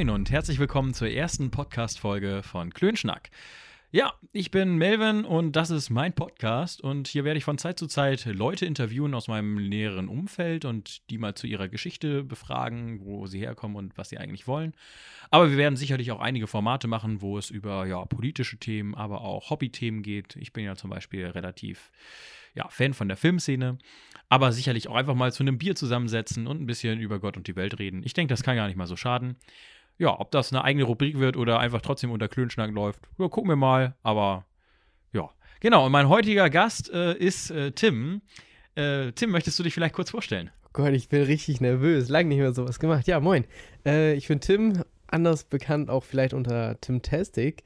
moin und herzlich willkommen zur ersten Podcast-Folge von Klönschnack. Ja, ich bin Melvin und das ist mein Podcast und hier werde ich von Zeit zu Zeit Leute interviewen aus meinem näheren Umfeld und die mal zu ihrer Geschichte befragen, wo sie herkommen und was sie eigentlich wollen. Aber wir werden sicherlich auch einige Formate machen, wo es über ja, politische Themen, aber auch Hobbythemen geht. Ich bin ja zum Beispiel relativ ja, Fan von der Filmszene, aber sicherlich auch einfach mal zu einem Bier zusammensetzen und ein bisschen über Gott und die Welt reden. Ich denke, das kann gar nicht mal so schaden. Ja, ob das eine eigene Rubrik wird oder einfach trotzdem unter Klönschnack läuft, ja, gucken wir mal. Aber ja, genau. Und mein heutiger Gast äh, ist äh, Tim. Äh, Tim, möchtest du dich vielleicht kurz vorstellen? Oh Gott, ich bin richtig nervös. Lang nicht mehr sowas gemacht. Ja, moin. Äh, ich bin Tim, anders bekannt auch vielleicht unter Tim Tastic.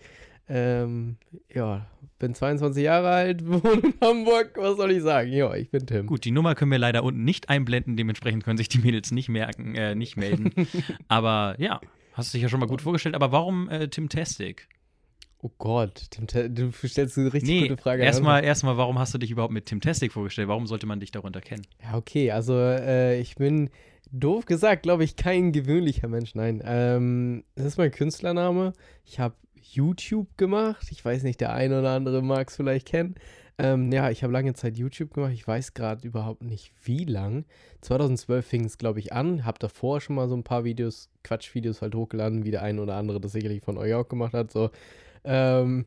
Ähm, ja, bin 22 Jahre alt, wohne in Hamburg. Was soll ich sagen? Ja, ich bin Tim. Gut, die Nummer können wir leider unten nicht einblenden, dementsprechend können sich die Mädels nicht merken, äh, nicht melden. Aber ja, hast du dich ja schon mal gut vorgestellt. Aber warum äh, Tim Tastic? Oh Gott, Tim, du stellst eine richtig nee, gute Frage. Erstmal, erstmal, warum hast du dich überhaupt mit Tim Tastic vorgestellt? Warum sollte man dich darunter kennen? Ja, okay, also äh, ich bin doof gesagt, glaube ich, kein gewöhnlicher Mensch. Nein, ähm, das ist mein Künstlername. Ich habe YouTube gemacht. Ich weiß nicht, der eine oder andere mag es vielleicht kennen. Ähm, ja, ich habe lange Zeit YouTube gemacht. Ich weiß gerade überhaupt nicht, wie lang. 2012 fing es, glaube ich, an. Habe davor schon mal so ein paar Videos, Quatschvideos halt hochgeladen, wie der eine oder andere das sicherlich von euch auch gemacht hat. So. Ähm,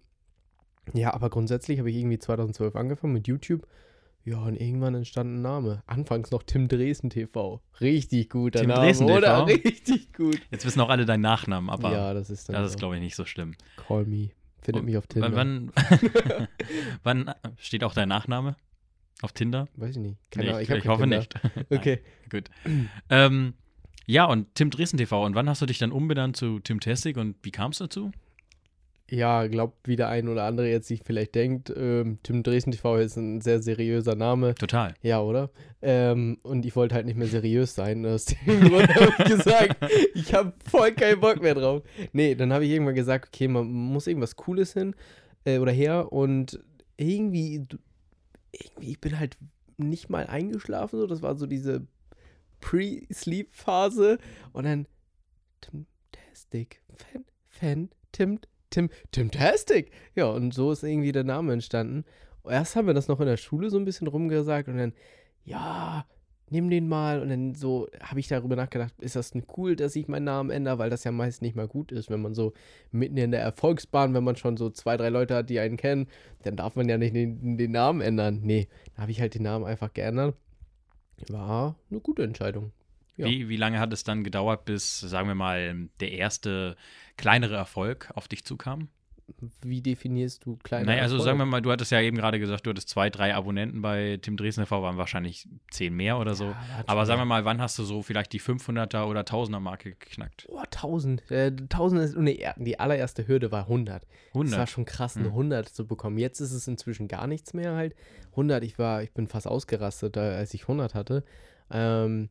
ja, aber grundsätzlich habe ich irgendwie 2012 angefangen mit YouTube. Ja, und irgendwann entstand ein Name. Anfangs noch Tim Dresden TV. Richtig guter Tim Name, Dresden oder? TV? Richtig gut. Jetzt wissen auch alle deinen Nachnamen, aber ja, das ist dann das ist, glaube ich, nicht so schlimm. Call me. Findet mich auf Tinder. Wann, wann, wann steht auch dein Nachname auf Tinder? Weiß ich nicht. Keine Nee, ich, ich kein hoffe Tinder. nicht. Okay. Nein, gut. ähm, ja, und Tim Dresden TV. Und wann hast du dich dann umbenannt zu Tim Tastic und wie kam es dazu? Ja, glaubt, wie der ein oder andere jetzt sich vielleicht denkt, ähm, Tim Dresden TV ist ein sehr seriöser Name. Total. Ja, oder? Ähm, und ich wollte halt nicht mehr seriös sein. Aus dem Grund habe ich gesagt, ich habe voll keinen Bock mehr drauf. Nee, dann habe ich irgendwann gesagt, okay, man muss irgendwas Cooles hin äh, oder her. Und irgendwie, irgendwie, ich bin halt nicht mal eingeschlafen. So. Das war so diese Pre-Sleep-Phase. Und dann Tim-Tastic. Fan, Fan, Tim, Tim, Tim-Tastic. Ja, und so ist irgendwie der Name entstanden. Erst haben wir das noch in der Schule so ein bisschen rumgesagt und dann, ja, nimm den mal. Und dann so habe ich darüber nachgedacht, ist das cool, dass ich meinen Namen ändere, weil das ja meist nicht mal gut ist, wenn man so mitten in der Erfolgsbahn, wenn man schon so zwei, drei Leute hat, die einen kennen, dann darf man ja nicht den, den Namen ändern. Nee, da habe ich halt den Namen einfach geändert. War eine gute Entscheidung. Ja. Wie, wie lange hat es dann gedauert, bis, sagen wir mal, der erste kleinere Erfolg auf dich zukam? Wie definierst du kleine naja, also Erfolge? sagen wir mal, du hattest ja eben gerade gesagt, du hattest zwei, drei Abonnenten bei Tim Dresden TV, waren wahrscheinlich zehn mehr oder so. Ja, Aber sagen wir mal, wann hast du so vielleicht die 500er oder 1000er Marke geknackt? Oh, 1000. Äh, 1000 ist, nee, die allererste Hürde war 100. Das war 100. schon krass, eine Hm. 100 zu bekommen. Jetzt ist es inzwischen gar nichts mehr halt. 100, ich war, ich bin fast ausgerastet, äh, als ich 100 hatte. Ähm,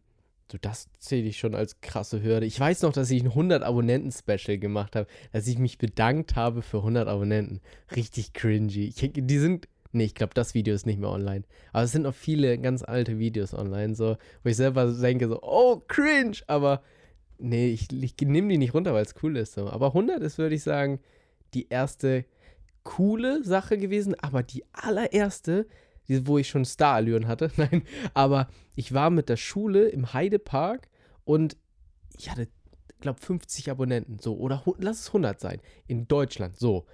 so, das zähle ich schon als krasse Hürde. Ich weiß noch, dass ich ein 100-Abonnenten-Special gemacht habe, dass ich mich bedankt habe für 100 Abonnenten. Richtig cringy. Ich, die sind, nee, ich glaube, das Video ist nicht mehr online. Aber es sind noch viele ganz alte Videos online, so, wo ich selber denke, so, oh, cringe, aber nee, ich, ich nehme die nicht runter, weil es cool ist, so. Aber 100 ist, würde ich sagen, die erste coole Sache gewesen, aber die allererste, wo ich schon Starallüren hatte, nein, aber ich war mit der Schule im Heidepark und ich hatte, glaube 50 Abonnenten, so, oder lass es 100 sein, in Deutschland, so.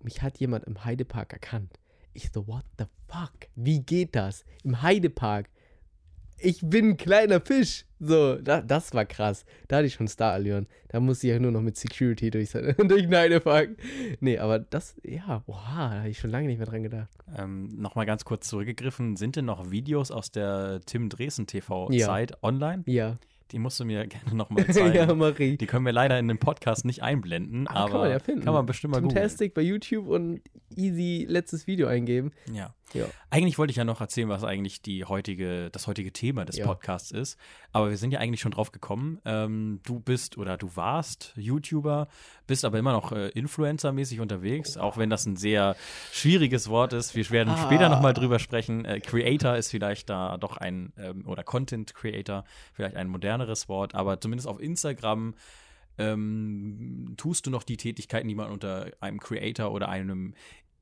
Mich hat jemand im Heidepark erkannt. Ich so, what the fuck? Wie geht das? Im Heidepark. Ich bin ein kleiner Fisch. So, da, das war krass. Da hatte ich schon Starallüren. Da musste ich ja nur noch mit Security durch, durch den Heidepark. Nee, aber das, ja, oha, da habe ich schon lange nicht mehr dran gedacht. Ähm, Nochmal ganz kurz zurückgegriffen, sind denn noch Videos aus der Tim Dresden TV-Zeit online? Ja. Die musst du mir gerne nochmal zeigen. ja, Marie. Die können wir leider in dem Podcast nicht einblenden, aber, Aber kann man ja finden. kann man bestimmt mal. Fantastic bei YouTube und easy letztes Video eingeben. Ja. Ja. Eigentlich wollte ich ja noch erzählen, was eigentlich die heutige, das heutige Thema des Ja. Podcasts ist. Aber wir sind ja eigentlich schon drauf gekommen. Ähm, du bist oder du warst YouTuber, bist aber immer noch äh, Influencer-mäßig unterwegs, auch wenn das ein sehr schwieriges Wort ist. Wir werden Ah. später nochmal drüber sprechen. Äh, Creator ist vielleicht da doch ein, ähm, oder Content Creator, vielleicht ein moderneres Wort, aber zumindest auf Instagram ähm, tust du noch die Tätigkeiten, die man unter einem Creator oder einem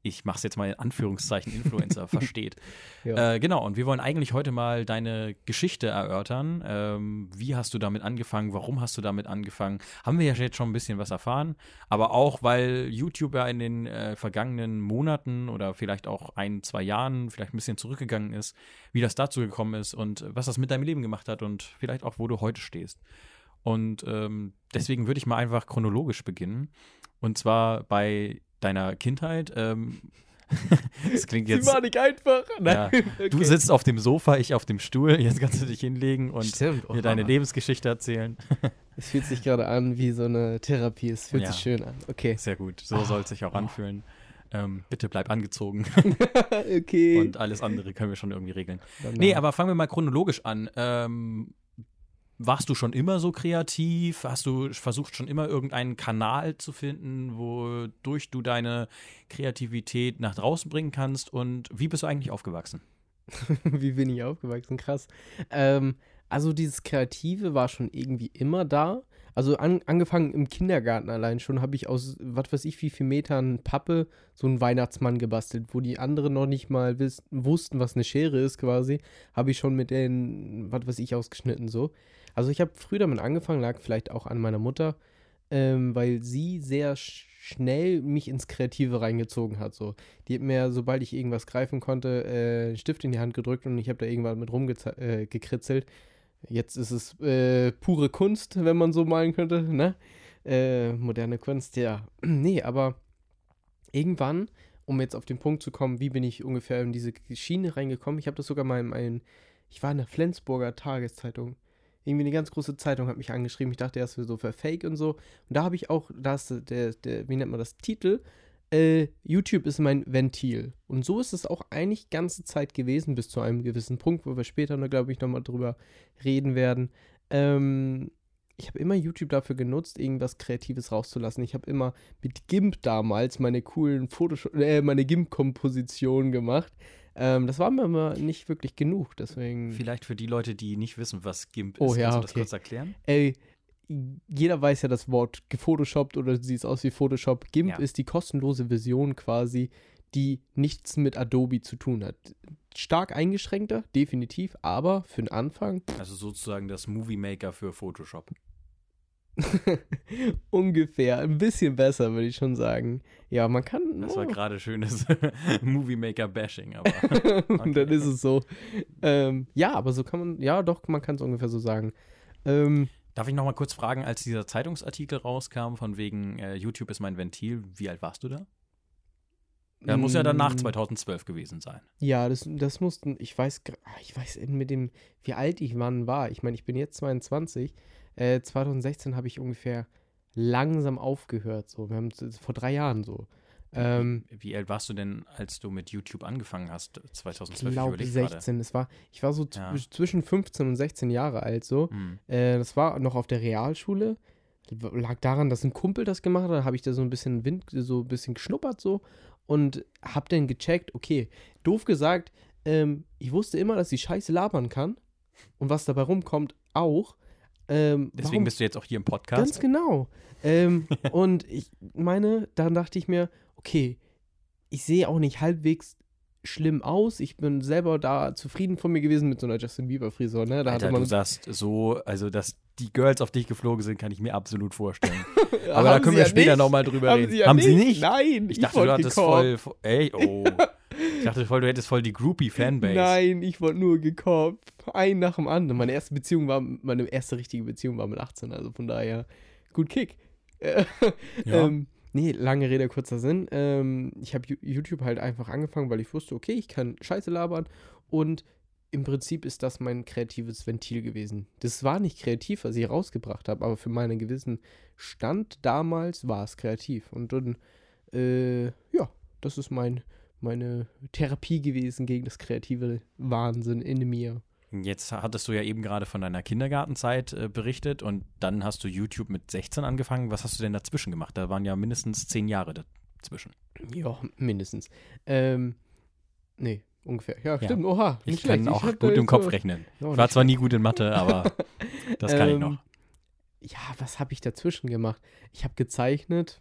ich mache es jetzt mal in Anführungszeichen, Influencer versteht. Ja. Äh, genau, und wir wollen eigentlich heute mal deine Geschichte erörtern. Ähm, wie hast du damit angefangen? Warum hast du damit angefangen? Haben wir ja jetzt schon ein bisschen was erfahren, aber auch, weil YouTube ja in den äh, vergangenen Monaten oder vielleicht auch ein, zwei Jahren vielleicht ein bisschen zurückgegangen ist, wie das dazu gekommen ist und was das mit deinem Leben gemacht hat und vielleicht auch, wo du heute stehst. Und ähm, deswegen würde ich mal einfach chronologisch beginnen. Und zwar bei deiner Kindheit. Ähm, das klingt jetzt. Sie war nicht einfach. Ja, okay. Du sitzt auf dem Sofa, ich auf dem Stuhl. Jetzt kannst du dich hinlegen und Stimmt, mir deine Lebensgeschichte erzählen. Es fühlt sich gerade an wie so eine Therapie. Es fühlt ja. sich schön an. Okay. Sehr gut. So soll es sich auch oh. anfühlen. Ähm, bitte bleib angezogen. okay. Und alles andere können wir schon irgendwie regeln. Dann nee, aber fangen wir mal chronologisch an. Ähm, warst du schon immer so kreativ? Hast du versucht, schon immer irgendeinen Kanal zu finden, wodurch du deine Kreativität nach draußen bringen kannst? Und wie bist du eigentlich aufgewachsen? wie bin ich aufgewachsen? Krass. Ähm, also dieses Kreative war schon irgendwie immer da. Also an, angefangen im Kindergarten allein schon habe ich aus, was weiß ich, wie viel Metern Pappe so einen Weihnachtsmann gebastelt, wo die anderen noch nicht mal wussten, was eine Schere ist quasi, habe ich schon mit den, was weiß ich, ausgeschnitten so. Also ich habe früh damit angefangen, lag vielleicht auch an meiner Mutter, ähm, weil sie sehr schnell mich ins Kreative reingezogen hat. So. Die hat mir, sobald ich irgendwas greifen konnte, äh, einen Stift in die Hand gedrückt und ich habe da irgendwann mit rumgekritzelt. Äh, Jetzt ist es äh, pure Kunst, wenn man so malen könnte, ne? Äh, moderne Kunst, ja. nee, aber irgendwann, um jetzt auf den Punkt zu kommen, wie bin ich ungefähr in diese Schiene reingekommen, ich habe das sogar mal in meinen, ich war in der Flensburger Tageszeitung irgendwie eine ganz große Zeitung hat mich angeschrieben. Ich dachte erst so für Fake und so. Und da habe ich auch, da ist der, der, wie nennt man das, Titel, äh, YouTube ist mein Ventil. Und so ist es auch eigentlich ganze Zeit gewesen, bis zu einem gewissen Punkt, wo wir später, glaube ich, nochmal drüber reden werden. Ähm, ich habe immer YouTube dafür genutzt, irgendwas Kreatives rauszulassen. Ich habe immer mit GIMP damals meine coolen Photoshop, äh, meine GIMP-Kompositionen gemacht. Ähm, das war mir aber nicht wirklich genug, deswegen. Vielleicht für die Leute, die nicht wissen, was GIMP oh, ist, ja, kannst du okay. das kurz erklären? Ey, jeder weiß ja das Wort gefotoshoppt oder sieht es aus wie Photoshop. GIMP ja. ist die kostenlose Version quasi, die nichts mit Adobe zu tun hat. Stark eingeschränkter, definitiv, aber für den Anfang. Also sozusagen das Movie Maker für Photoshop. Ungefähr. Ein bisschen besser, würde ich schon sagen. Ja, man kann. Das war oh. gerade schönes Movie Maker Bashing, aber. Okay. Und dann ist es so. Ähm, ja, aber so kann man. Ja, doch, man kann es ungefähr so sagen. Ähm, Darf ich noch mal kurz fragen, als dieser Zeitungsartikel rauskam, von wegen äh, YouTube ist mein Ventil, wie alt warst du da? Ja, muss ja dann nach 2012 mm. gewesen sein. Ja, das, das mussten, ich weiß, ah, ich weiß mit dem, wie alt ich wann war. Ich meine, ich bin jetzt 22. Äh, 2016 habe ich ungefähr langsam aufgehört. So, wir haben vor drei Jahren so. Ähm, wie, alt warst du denn, als du mit YouTube angefangen hast, 2012? Ich glaube 16. Es war, ich war so ja. zwischen 15 und 16 Jahre alt so. Mhm. Äh, das war noch auf der Realschule. Lag daran, dass ein Kumpel das gemacht hat. Da habe ich da so ein bisschen Wind, so ein bisschen geschnuppert so und habe dann gecheckt, okay, doof gesagt, ähm, ich wusste immer, dass ich Scheiße labern kann und was dabei rumkommt auch. Ähm, Deswegen warum? bist du jetzt auch hier im Podcast. Ganz genau. Ähm, und ich meine, dann dachte ich mir, okay, ich sehe auch nicht halbwegs schlimm aus. Ich bin selber da zufrieden von mir gewesen mit so einer Justin Bieber Frisur. Ne? Da Alter, du sagst so, also dass die Girls auf dich geflogen sind, kann ich mir absolut vorstellen. Aber da können wir ja später nochmal drüber haben reden. Sie ja haben nicht? sie nicht? Nein, ich, ich dachte, du hattest voll, ey, oh. Ich dachte voll, du hättest voll die Groupie-Fanbase. Nein, ich wollte nur gekoppt. Ein nach dem anderen. Meine erste Beziehung war, meine erste richtige Beziehung war mit 18, also von daher gut Kick. ja. ähm, nee, lange Rede, kurzer Sinn. Ähm, ich habe YouTube halt einfach angefangen, weil ich wusste, okay, ich kann Scheiße labern und im Prinzip ist das mein kreatives Ventil gewesen. Das war nicht kreativ, was ich rausgebracht habe, aber für meinen gewissen Stand damals war es kreativ. Und dann, äh, ja, das ist mein meine Therapie gewesen gegen das kreative Wahnsinn in mir. Jetzt hattest du ja eben gerade von deiner Kindergartenzeit äh, berichtet und dann hast du YouTube mit 16 angefangen. Was hast du denn dazwischen gemacht? Da waren ja mindestens zehn Jahre dazwischen. Ja, mindestens. Ähm, nee, ungefähr. Ja, stimmt. Ja. Oha. Ich kann schlecht. auch ich gut im Kopf rechnen. ich war zwar nie gut in Mathe, aber das kann ähm, ich noch. ja, was habe ich dazwischen gemacht? Ich habe gezeichnet,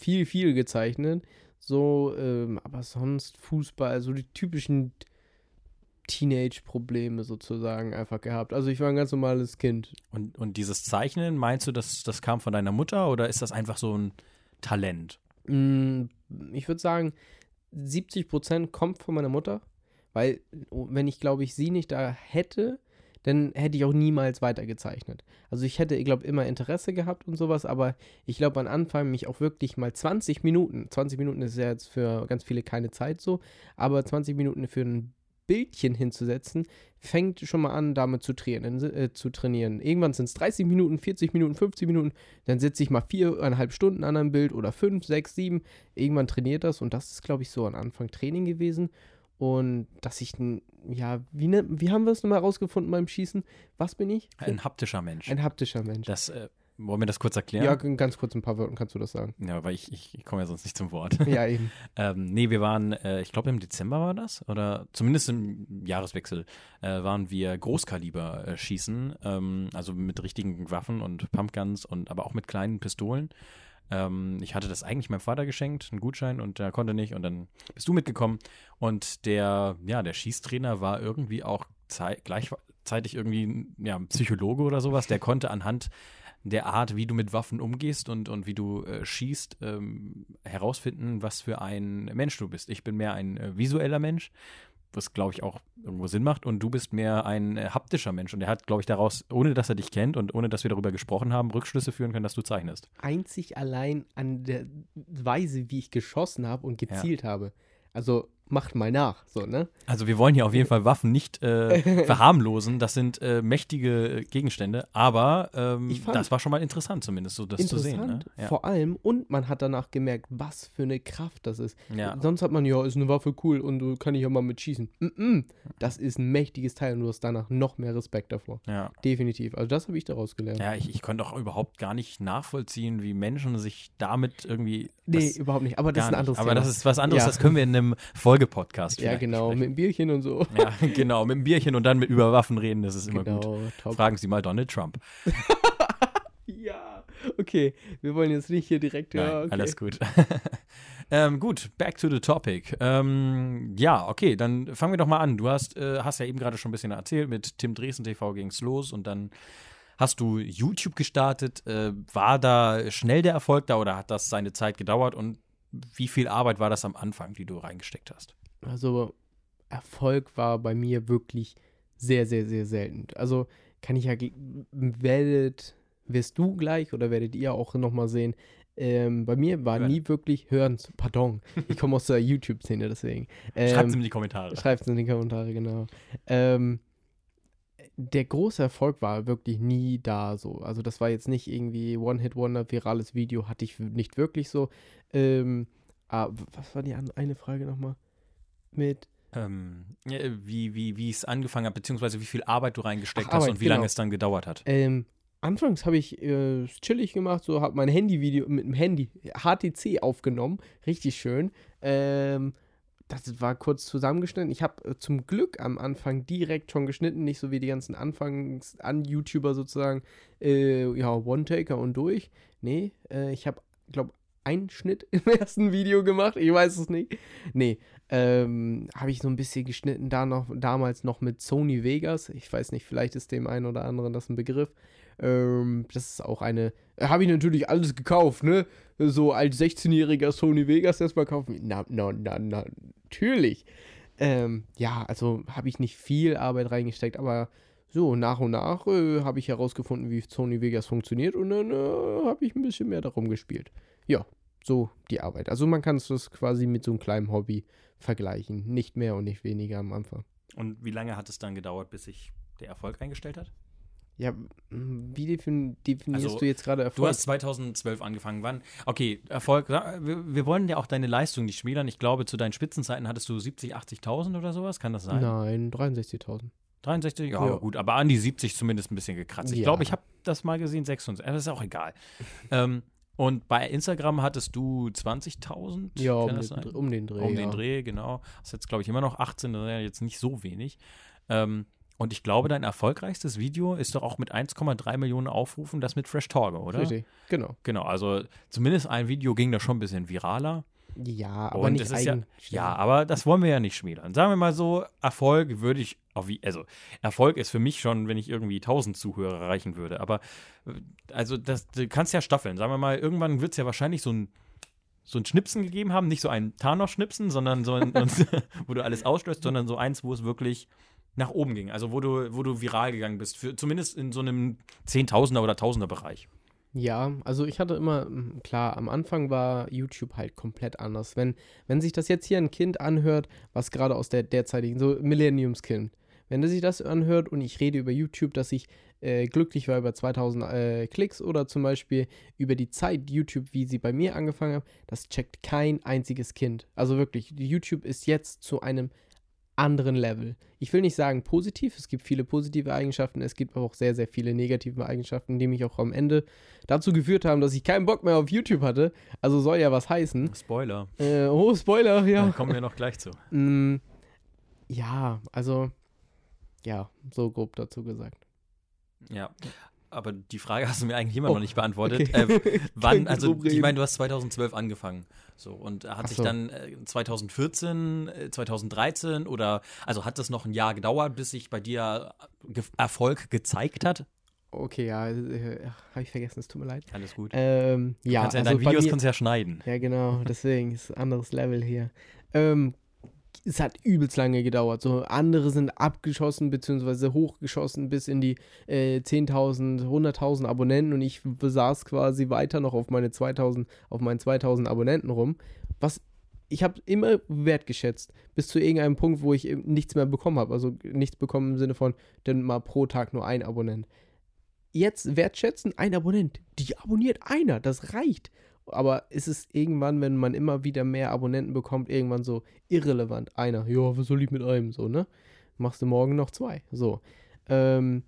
viel, viel gezeichnet. So, ähm, aber sonst Fußball, so die typischen Teenage-Probleme sozusagen einfach gehabt. Also ich war ein ganz normales Kind. Und, und dieses Zeichnen, meinst du, das, das kam von deiner Mutter oder ist das einfach so ein Talent? Mm, Ich würde sagen, 70 Prozent kommt von meiner Mutter, weil oh, wenn ich, glaube ich, sie nicht da hätte, dann hätte ich auch niemals weitergezeichnet. Also ich hätte, ich glaube, immer Interesse gehabt und sowas, aber ich glaube, am Anfang mich auch wirklich mal 20 Minuten, 20 Minuten ist ja jetzt für ganz viele keine Zeit so, aber 20 Minuten für ein Bildchen hinzusetzen, fängt schon mal an, damit zu trainieren. Äh, zu trainieren. Irgendwann sind es 30 Minuten, 40 Minuten, 50 Minuten, dann sitze ich mal viereinhalb Stunden an einem Bild oder fünf, sechs, sieben. Irgendwann trainiert das und das ist, glaube ich, so am Anfang Training gewesen. Und dass ich, n- ja, wie, ne, wie haben wir es nochmal rausgefunden beim Schießen? Was bin ich? Ein haptischer Mensch. Ein haptischer Mensch. Das, äh, wollen wir das kurz Ja, erklären? g- ganz kurz ein paar Worten kannst du das sagen. Ja, weil ich, ich, ich komme ja sonst nicht zum Wort. Ja, eben. ähm, nee, wir waren, äh, ich glaube im Dezember war das, oder zumindest im Jahreswechsel, äh, waren wir Großkaliber äh, schießen, ähm, also mit richtigen Waffen und Pumpguns und aber auch mit kleinen Pistolen. Ähm, ich hatte das eigentlich meinem Vater geschenkt, einen Gutschein, und der konnte nicht. Und dann bist du mitgekommen. Und der, ja, der Schießtrainer war irgendwie auch zei gleichzeitig irgendwie ja, ein Psychologe oder sowas. Der konnte anhand der Art, wie du mit Waffen umgehst und, und wie du äh, schießt, ähm, herausfinden, was für ein Mensch du bist. Ich bin mehr ein äh, visueller Mensch, was glaube ich auch irgendwo Sinn macht, und du bist mehr ein äh, haptischer Mensch. Und er hat, glaube ich, daraus, ohne dass er dich kennt und ohne dass wir darüber gesprochen haben, Rückschlüsse führen können, dass du zeichnest. Einzig allein an der Weise, wie ich geschossen habe und gezielt habe. Also macht mal nach, so, ne? Also wir wollen hier auf jeden Fall Waffen nicht äh, verharmlosen. Das sind äh, mächtige Gegenstände, aber ähm, das war schon mal interessant zumindest, so das zu sehen. Ne? Interessant, vor allem, und man hat danach gemerkt, was für eine Kraft das ist. Ja. Sonst hat man, ja, ist eine Waffe cool und du kann ich ja mal mit schießen. Mm -mm, das ist ein mächtiges Teil und du hast danach noch mehr Respekt davor. Ja. Definitiv. Also das habe ich daraus gelernt. Ja, ich, ich konnte auch überhaupt gar nicht nachvollziehen, wie Menschen sich damit irgendwie. nee, überhaupt nicht. Aber das ist ein anderes nicht. Aber Thema. das ist was anderes, Ja. das können wir in einem Folgepodcast ja, genau, mit besprechen. dem Bierchen und so. Ja, genau, mit dem Bierchen und dann mit über Waffen reden, das ist immer gut. Genau, top. Fragen Sie mal Donald Trump. Ja, okay. Wir wollen jetzt nicht hier direkt. Nein, ja, okay. alles gut. ähm, gut, back to the topic. Ähm, ja, okay, dann fangen wir doch mal an. Du hast, äh, hast ja eben gerade schon ein bisschen erzählt, mit Tim Dresden TV ging's los und dann hast du YouTube gestartet. Äh, war da schnell der Erfolg da oder hat das seine Zeit gedauert und wie viel Arbeit war das am Anfang, die du reingesteckt hast? Also Erfolg war bei mir wirklich sehr, sehr, sehr selten. Also kann ich ja, werdet, wirst du gleich oder werdet ihr auch nochmal sehen, ähm, bei mir war Hören. nie wirklich hören, pardon, ich komme aus der YouTube-Szene deswegen. Schreibt Ähm, in die Kommentare. Schreibt es in die Kommentare, genau. Ähm, der große Erfolg war wirklich nie da so. Also das war jetzt nicht irgendwie One-Hit-Wonder, virales Video, hatte ich nicht wirklich so. Ähm, ah, was war die eine Frage nochmal? Mit Ähm, ja, wie, wie, wie es angefangen hat, beziehungsweise wie viel Arbeit du reingesteckt Ach, hast Arbeit, und wie lange genau. es dann gedauert hat. Ähm, anfangs habe ich äh, chillig gemacht, so habe mein Handyvideo mit dem Handy HTC aufgenommen, richtig schön. Ähm, das war kurz zusammengeschnitten. Ich habe äh, zum Glück am Anfang direkt schon geschnitten, nicht so wie die ganzen Anfangs an YouTuber sozusagen, äh, ja, One-Taker und durch. Nee, äh, ich habe, glaube einen Schnitt im ersten Video gemacht, ich weiß es nicht. Nee, ähm, habe ich so ein bisschen geschnitten, da noch, damals noch mit Sony Vegas. Ich weiß nicht, vielleicht ist dem einen oder anderen das ein Begriff. Ähm, das ist auch eine. Habe ich natürlich alles gekauft, ne? So als 16-jähriger Sony Vegas erstmal kaufen. Na, na, na, na, natürlich. Ähm, ja, also habe ich nicht viel Arbeit reingesteckt, aber so nach und nach äh, habe ich herausgefunden, wie Sony Vegas funktioniert und dann äh, habe ich ein bisschen mehr darum gespielt. Ja, so die Arbeit. Also man kann es das quasi mit so einem kleinen Hobby vergleichen. Nicht mehr und nicht weniger am Anfang. Und wie lange hat es dann gedauert, bis sich der Erfolg eingestellt hat? Ja, wie defin definierst Also, du jetzt gerade Du Erfolg? hast 2012 angefangen. Wann? Okay, Erfolg. Wir, wir wollen ja auch deine Leistung nicht schmälern. Ich glaube, zu deinen Spitzenzeiten hattest du 70, 80.000 oder sowas. Kann das sein? Nein, 63.000. 63? Ja, Ja. gut. Aber an die 70 zumindest ein bisschen gekratzt. Ich Ja. glaube, ich habe das mal gesehen, 66. Aber ist auch egal. ähm, und bei Instagram hattest du 20.000? Ja, um den, um den Dreh. um ja. den Dreh, genau. Das ist jetzt, glaube ich, immer noch 18, das ist ja jetzt nicht so wenig. Ähm, Und ich glaube, dein erfolgreichstes Video ist doch auch mit 1,3 Millionen Aufrufen das mit Fresh Torge, oder? Richtig, genau. Genau, also zumindest ein Video ging da schon ein bisschen viraler. Ja, aber Und nicht ist ja, eigen. ja, aber das wollen wir ja nicht schmälern. Sagen wir mal so, Erfolg würde ich, also Erfolg ist für mich schon, wenn ich irgendwie 1000 Zuhörer erreichen würde. Aber äh, also das, du kannst ja staffeln. Sagen wir mal, irgendwann wird es ja wahrscheinlich so ein so ein Schnipsen gegeben haben, nicht so ein Thanos-Schnipsen, sondern so ein, wo du alles auslöst, sondern so eins, wo es wirklich nach oben ging. Also wo du, wo du viral gegangen bist, für, zumindest in so einem Zehntausender oder Tausender Bereich. Ja, also ich hatte immer, mm, klar, am Anfang war YouTube halt komplett anders. Wenn, wenn sich das jetzt hier ein Kind anhört, was gerade aus der derzeitigen, so Millenniumskind, wenn er sich das anhört und ich rede über YouTube, dass ich äh, glücklich war über 2000 äh, Klicks oder zum Beispiel über die Zeit YouTube, wie sie bei mir angefangen haben, das checkt kein einziges Kind. Also wirklich, YouTube ist jetzt zu einem anderen Level. Ich will nicht sagen positiv, es gibt viele positive Eigenschaften, es gibt aber auch sehr, sehr viele negative Eigenschaften, die mich auch am Ende dazu geführt haben, dass ich keinen Bock mehr auf YouTube hatte. Also soll ja was heißen. Spoiler. Äh, oh, Spoiler, ja. Da kommen wir noch gleich zu. Mm, ja, also, ja, so grob dazu gesagt. Ja. Aber die Frage hast du mir eigentlich immer Oh, noch nicht beantwortet. okay. Äh, wann, also ich meine, du hast 2012 angefangen. So, und hat Ach sich so. dann äh, 2014, äh, 2013 oder also hat das noch ein Jahr gedauert, bis sich bei dir Ge Erfolg gezeigt hat? Okay, ja, äh, habe ich vergessen, es tut mir leid. Alles gut. Ähm, ja, kannst ja in also deinen bei Videos mir- kannst du ja schneiden. Ja, genau, deswegen ist ein anderes Level hier. Ähm, es hat übelst lange gedauert. So andere sind abgeschossen bzw. hochgeschossen bis in die äh, 10.000, 100.000 Abonnenten und ich besaß quasi weiter noch auf meine 2000, auf meinen 2000 Abonnenten rum. Was ich habe immer wertgeschätzt, bis zu irgendeinem Punkt, wo ich nichts mehr bekommen habe. Also nichts bekommen im Sinne von, dann mal pro Tag nur ein Abonnent. Jetzt wertschätzen, ein Abonnent. Die abonniert einer, das reicht. Aber ist es irgendwann, wenn man immer wieder mehr Abonnenten bekommt, irgendwann so irrelevant. Einer, ja, was soll ich mit einem? So, ne? Machst du morgen noch zwei. So. Ähm,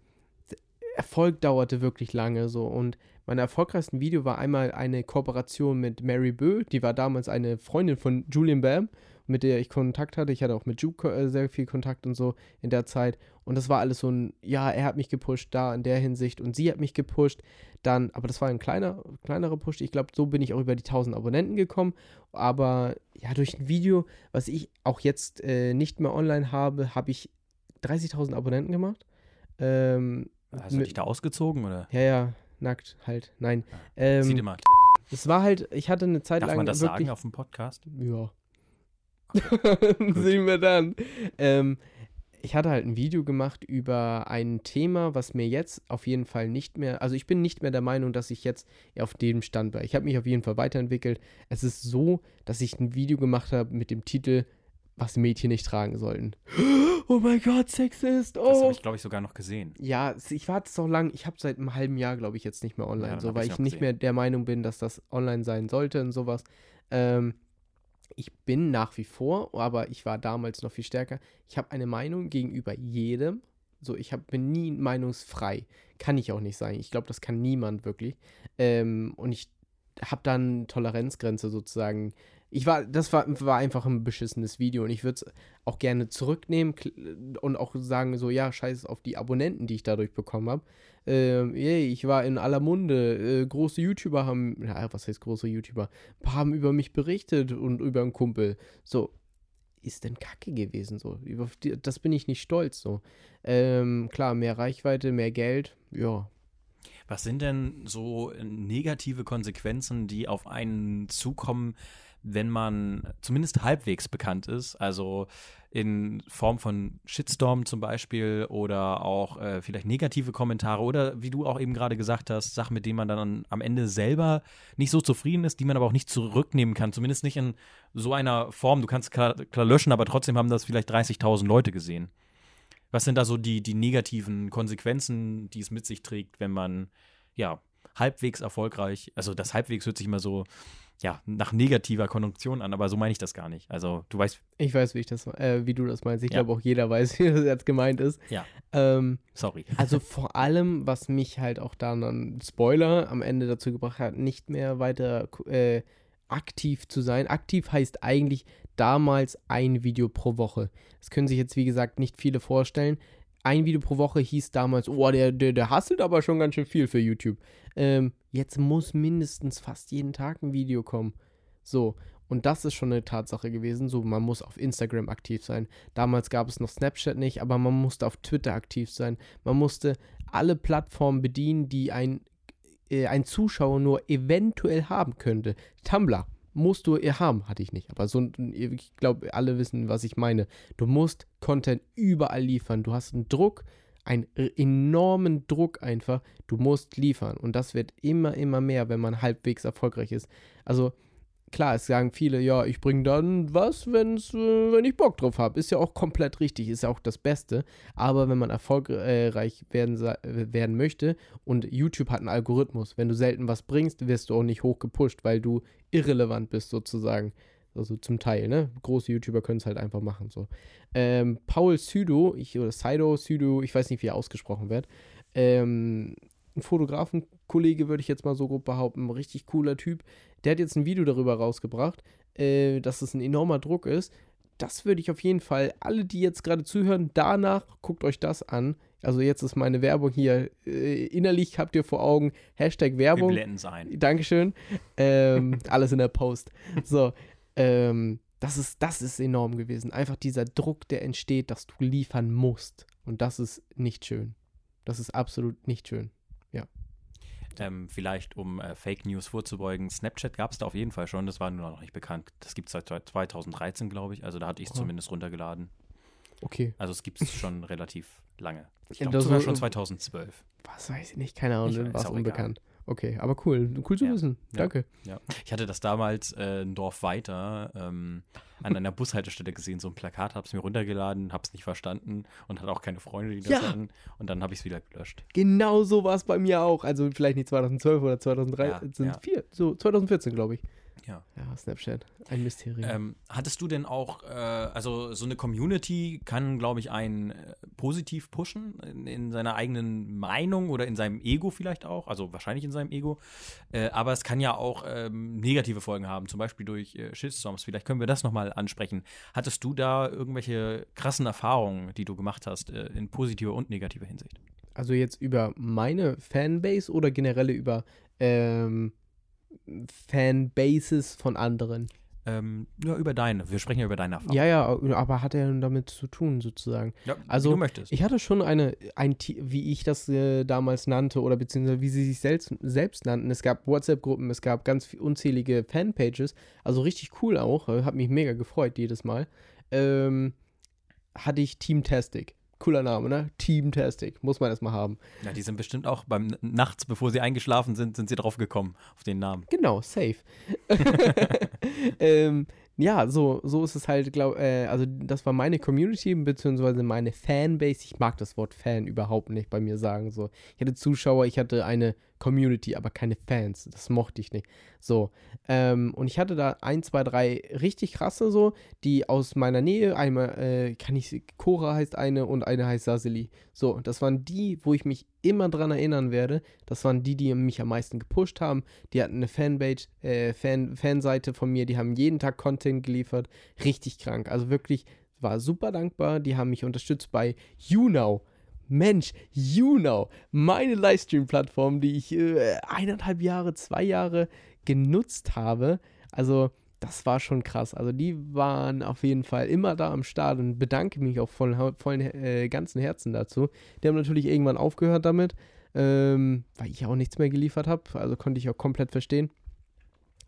Erfolg dauerte wirklich lange so. Und mein erfolgreichsten Video war einmal eine Kooperation mit Mary Bö. Die war damals eine Freundin von Julian Bam, mit der ich Kontakt hatte. Ich hatte auch mit Juke äh, sehr viel Kontakt und so in der Zeit. Und das war alles so ein, ja, er hat mich gepusht da in der Hinsicht und sie hat mich gepusht. Dann, aber das war ein kleiner, kleinerer Push. Ich glaube, so bin ich auch über die 1000 Abonnenten gekommen. Aber ja, durch ein Video, was ich auch jetzt äh, nicht mehr online habe, habe ich 30.000 Abonnenten gemacht. Ähm, Hast du mit- dich da ausgezogen oder? ja, ja, nackt halt. Nein. Sieht Ähm, immer. es war halt, ich hatte eine Zeit Darf lang man das wirklich, sagen auf dem Podcast? ja. Sehen wir dann. Ähm, ich hatte halt ein Video gemacht über ein Thema, was mir jetzt auf jeden Fall nicht mehr, also ich bin nicht mehr der Meinung, dass ich jetzt auf dem Stand war. Ich habe mich auf jeden Fall weiterentwickelt. Es ist so, dass ich ein Video gemacht habe mit dem Titel, was Mädchen nicht tragen sollten. Oh mein Gott, Sexist. Das Oh. habe ich, glaube ich, sogar noch gesehen. Ja, ich warte so lang. Ich habe seit einem halben Jahr, glaube ich, jetzt nicht mehr online, Ja, so weil ich noch nicht mehr der Meinung bin, dass das online sein sollte und sowas. Ähm, ich bin nach wie vor, aber ich war damals noch viel stärker. Ich habe eine Meinung gegenüber jedem. So, ich hab, bin nie meinungsfrei. Kann ich auch nicht sein. Ich glaube, das kann niemand wirklich. Ähm, und ich habe dann Toleranzgrenze sozusagen. Ich war, das war, war einfach ein beschissenes Video und ich würde es auch gerne zurücknehmen und auch sagen, so, ja, scheiß auf die Abonnenten, die ich dadurch bekommen habe. Ähm, yay, ich war in aller Munde. Äh, große YouTuber haben, ja, was heißt große YouTuber? Haben über mich berichtet und über einen Kumpel. So, ist denn Kacke gewesen so. Das bin ich nicht stolz so. Ähm, klar, mehr Reichweite, mehr Geld, ja. Was sind denn so negative Konsequenzen, die auf einen zukommen, wenn man zumindest halbwegs bekannt ist? Also in Form von Shitstorm zum Beispiel oder auch äh, vielleicht negative Kommentare oder wie du auch eben gerade gesagt hast, Sachen, mit denen man dann am Ende selber nicht so zufrieden ist, die man aber auch nicht zurücknehmen kann. Zumindest nicht in so einer Form. Du kannst klar, klar löschen, aber trotzdem haben das vielleicht 30.000 Leute gesehen. Was sind da so die, die negativen Konsequenzen, die es mit sich trägt, wenn man, ja, halbwegs erfolgreich, also das halbwegs hört sich immer so, ja, nach negativer Konjunktion an, aber so meine ich das gar nicht. Also du weißt, Ich weiß, wie ich das, äh, wie du das meinst. Ich Ja. glaube auch jeder weiß, wie das jetzt gemeint ist. Ja. Ähm, sorry. also vor allem, was mich halt auch dann an Spoiler am Ende dazu gebracht hat, nicht mehr weiter äh, aktiv zu sein. Aktiv heißt eigentlich damals ein Video pro Woche. Das können sich jetzt, wie gesagt, nicht viele vorstellen. ein Video pro Woche hieß damals, oh, der, der, der hasselt aber schon ganz schön viel für YouTube. Ähm, jetzt muss mindestens fast jeden Tag ein Video kommen. So, und das ist schon eine Tatsache gewesen. So, man muss auf Instagram aktiv sein. Damals gab es noch Snapchat nicht, aber man musste auf Twitter aktiv sein. Man musste alle Plattformen bedienen, die ein, äh, ein Zuschauer nur eventuell haben könnte. Tumblr musst du haben, hatte ich nicht. Aber so, ich glaube, alle wissen, was ich meine. Du musst Content überall liefern. Du hast einen Druck, einen enormen Druck einfach. Du musst liefern. Und das wird immer, immer mehr, wenn man halbwegs erfolgreich ist. Also, klar, es sagen viele, ja, ich bringe dann was, wenn's, äh, wenn ich Bock drauf habe. Ist ja auch komplett richtig, ist ja auch das Beste. Aber wenn man erfolgreich werden, werden möchte und YouTube hat einen Algorithmus, wenn du selten was bringst, wirst du auch nicht hoch gepusht, weil du irrelevant bist sozusagen. Also zum Teil, ne? Große YouTuber können es halt einfach machen. So. Ähm, Paul Südo, ich, oder Sido, Südo, ich weiß nicht, wie er ausgesprochen wird, ähm, ein Fotografenkollege, würde ich jetzt mal so grob behaupten, richtig cooler Typ. Der hat jetzt ein Video darüber rausgebracht, äh, dass es ein enormer Druck ist. Das würde ich auf jeden Fall, alle, die jetzt gerade zuhören, danach guckt euch das an. Also jetzt ist meine Werbung hier. Äh, innerlich habt ihr vor Augen Hashtag Werbung. Wir blenden sein. Dankeschön. Ähm, alles in der Post. So, ähm, das ist, das ist enorm gewesen. Einfach dieser Druck, der entsteht, dass du liefern musst. Und das ist nicht schön. Das ist absolut nicht schön. Ähm, vielleicht, um äh, Fake News vorzubeugen, Snapchat gab es da auf jeden Fall schon, das war nur noch nicht bekannt. Das gibt es seit 2013, glaube ich. Also da hatte ich es oh. zumindest runtergeladen. Okay. Also es gibt es schon relativ lange. Ich glaube sogar schon 2012. Was weiß ich nicht, keine Ahnung, war es unbekannt. Egal. Okay, aber cool. Cool zu ja, wissen. Danke. Ja. Ich hatte das damals äh, ein Dorf weiter ähm, an einer Bushaltestelle gesehen, so ein Plakat, habe es mir runtergeladen, habe es nicht verstanden und hatte auch keine Freunde, die das ja. hatten. Und dann habe ich es wieder gelöscht. Genau so war es bei mir auch. Also vielleicht nicht 2012 oder 2013, ja, so 2014, glaube ich. Ja. Ja, Snapchat, ein Mysterium. Ähm, hattest du denn auch, äh, also so eine Community kann, glaube ich, einen äh, positiv pushen in, in, seiner eigenen Meinung oder in seinem Ego vielleicht auch, also wahrscheinlich in seinem Ego. Äh, aber es kann ja auch ähm, negative Folgen haben, zum Beispiel durch äh, Shitstorms. Vielleicht können wir das nochmal ansprechen. Hattest du da irgendwelche krassen Erfahrungen, die du gemacht hast, äh, in positiver und negativer Hinsicht? Also jetzt über meine Fanbase oder generell über ähm, Fanbases von anderen. Ähm, ja, über deine. Wir sprechen ja über deine Erfahrung. Ja, ja, aber hat er damit zu tun, sozusagen. Ja, also, du möchtest. Ich hatte schon eine, ein, wie ich das äh, damals nannte, oder beziehungsweise wie sie sich selbst, selbst nannten. Es gab WhatsApp-Gruppen, es gab ganz unzählige Fanpages. Also richtig cool auch. Hat mich mega gefreut jedes Mal. Ähm, hatte ich Team Tastic. Cooler Name, ne? Team Tastic. Muss man erstmal haben. Ja, die sind bestimmt auch beim nachts, bevor sie eingeschlafen sind, sind sie drauf gekommen, auf den Namen. Genau, safe. ähm, ja, so, so ist es halt, glaub, äh, also das war meine Community, beziehungsweise meine Fanbase. Ich mag das Wort Fan überhaupt nicht bei mir sagen. So. Ich hatte Zuschauer, ich hatte eine Community, aber keine Fans. Das mochte ich nicht. So. Ähm, und ich hatte da ein, zwei, drei richtig krasse so, die aus meiner Nähe, einmal, äh, kann ich, Cora heißt eine und eine heißt Saseli. So, das waren die, wo ich mich immer dran erinnern werde. Das waren die, die mich am meisten gepusht haben. Die hatten eine Fanpage, äh, Fan, Fanseite von mir, die haben jeden Tag Content geliefert. Richtig krank. Also wirklich, war super dankbar. Die haben mich unterstützt bei YouNow. Mensch, YouNow, meine Livestream-Plattform, die ich äh, eineinhalb Jahre, zwei Jahre genutzt habe. Also, das war schon krass. Also, die waren auf jeden Fall immer da am Start und bedanke mich auch voll, vollen äh, ganzen Herzen dazu. Die haben natürlich irgendwann aufgehört damit, ähm, weil ich auch nichts mehr geliefert habe. Also, konnte ich auch komplett verstehen.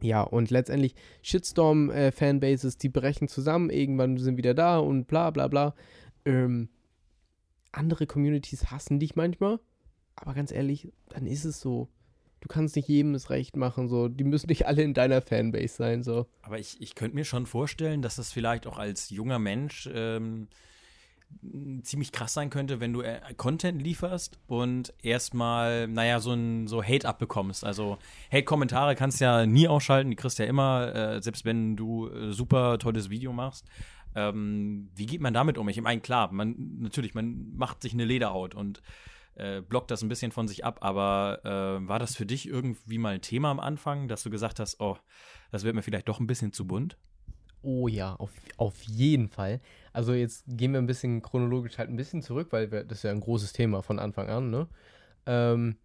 Ja, und letztendlich Shitstorm-Fanbases, äh, die brechen zusammen, irgendwann sind wieder da und bla bla bla. Ähm, andere Communities hassen dich manchmal, aber ganz ehrlich, dann ist es so. Du kannst nicht jedem das Recht machen, so. Die müssen nicht alle in deiner Fanbase sein, so. Aber ich, ich könnte mir schon vorstellen, dass das vielleicht auch als junger Mensch ähm, ziemlich krass sein könnte, wenn du äh, Content lieferst und erstmal, naja, so ein so Hate abbekommst. Also Hate-Kommentare kannst du ja nie ausschalten, die kriegst du ja immer, äh, selbst wenn du äh, super tolles Video machst. Ähm, wie geht man damit um? Ich meine, klar, man natürlich, man macht sich eine Lederhaut und äh, blockt das ein bisschen von sich ab, aber äh, war das für dich irgendwie mal ein Thema am Anfang, dass du gesagt hast, oh, das wird mir vielleicht doch ein bisschen zu bunt? Oh ja, auf, auf jeden Fall. Also jetzt gehen wir ein bisschen chronologisch halt ein bisschen zurück, weil wir, das ist ja ein großes Thema von Anfang an, ne? Ähm,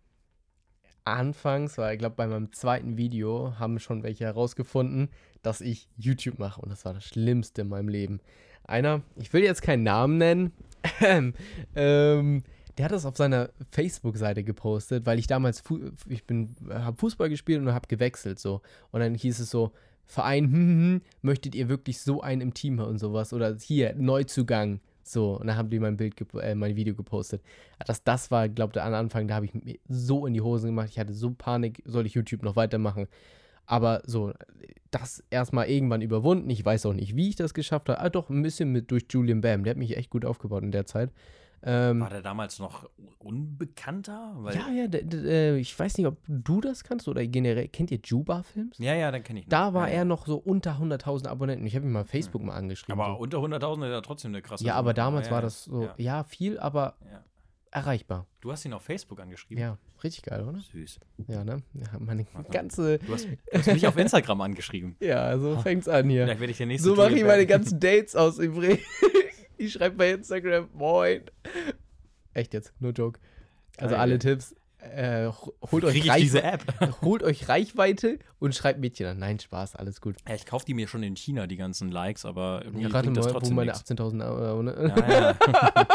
anfangs, weil ich glaube, bei meinem zweiten Video haben schon welche herausgefunden, dass ich YouTube mache. Und das war das Schlimmste in meinem Leben. Einer, ich will jetzt keinen Namen nennen, ähm, der hat das auf seiner Facebook-Seite gepostet, weil ich damals, Fu ich bin, habe Fußball gespielt und habe gewechselt so. Und dann hieß es so, Verein, hm, hm, hm, möchtet ihr wirklich so einen im Team und sowas? Oder hier, Neuzugang. So, und dann haben die mein Bild, äh, mein Video gepostet. Das, das war, glaube ich, an Anfang, da habe ich mir so in die Hosen gemacht. Ich hatte so Panik, soll ich YouTube noch weitermachen? Aber so, das erstmal irgendwann überwunden. Ich weiß auch nicht, wie ich das geschafft habe. Ah, doch, ein bisschen mit durch Julian Bam. Der hat mich echt gut aufgebaut in der Zeit. Ähm, War der damals noch unbekannter? Weil ja, ja, äh, ich weiß nicht, ob du das kannst oder generell. Kennt ihr Juba-Films? Ja, ja, dann kenne ich. Noch. Da war ja, er ja. noch so unter 100.000 Abonnenten. Ich habe ihn mal Facebook hm. mal angeschrieben. Aber so. unter 100.000 ist ja trotzdem eine krasse. Ja, aber damals war das so, ja, viel, aber erreichbar. Du hast ihn auf Facebook angeschrieben? Ja, richtig geil, oder? Süß. Ja, ne? Ja, meine ganze. Du hast, du hast mich auf Instagram angeschrieben. Ja, so fängt's an hier. Vielleicht werde ich der nächste. So mache ich meine ganzen Dates aus übrigens. ich schreibe bei Instagram, moin. Echt jetzt, nur Joke. Also alle Tipps. Äh, holt, euch holt euch Reichweite und schreibt Mädchen an. Nein, Spaß, alles gut. Ja, ich kaufe die mir schon in China, die ganzen Likes, aber irgendwie ja, rate mal, das trotzdem wo meine 18.000 Euro, ne? Ja, ja.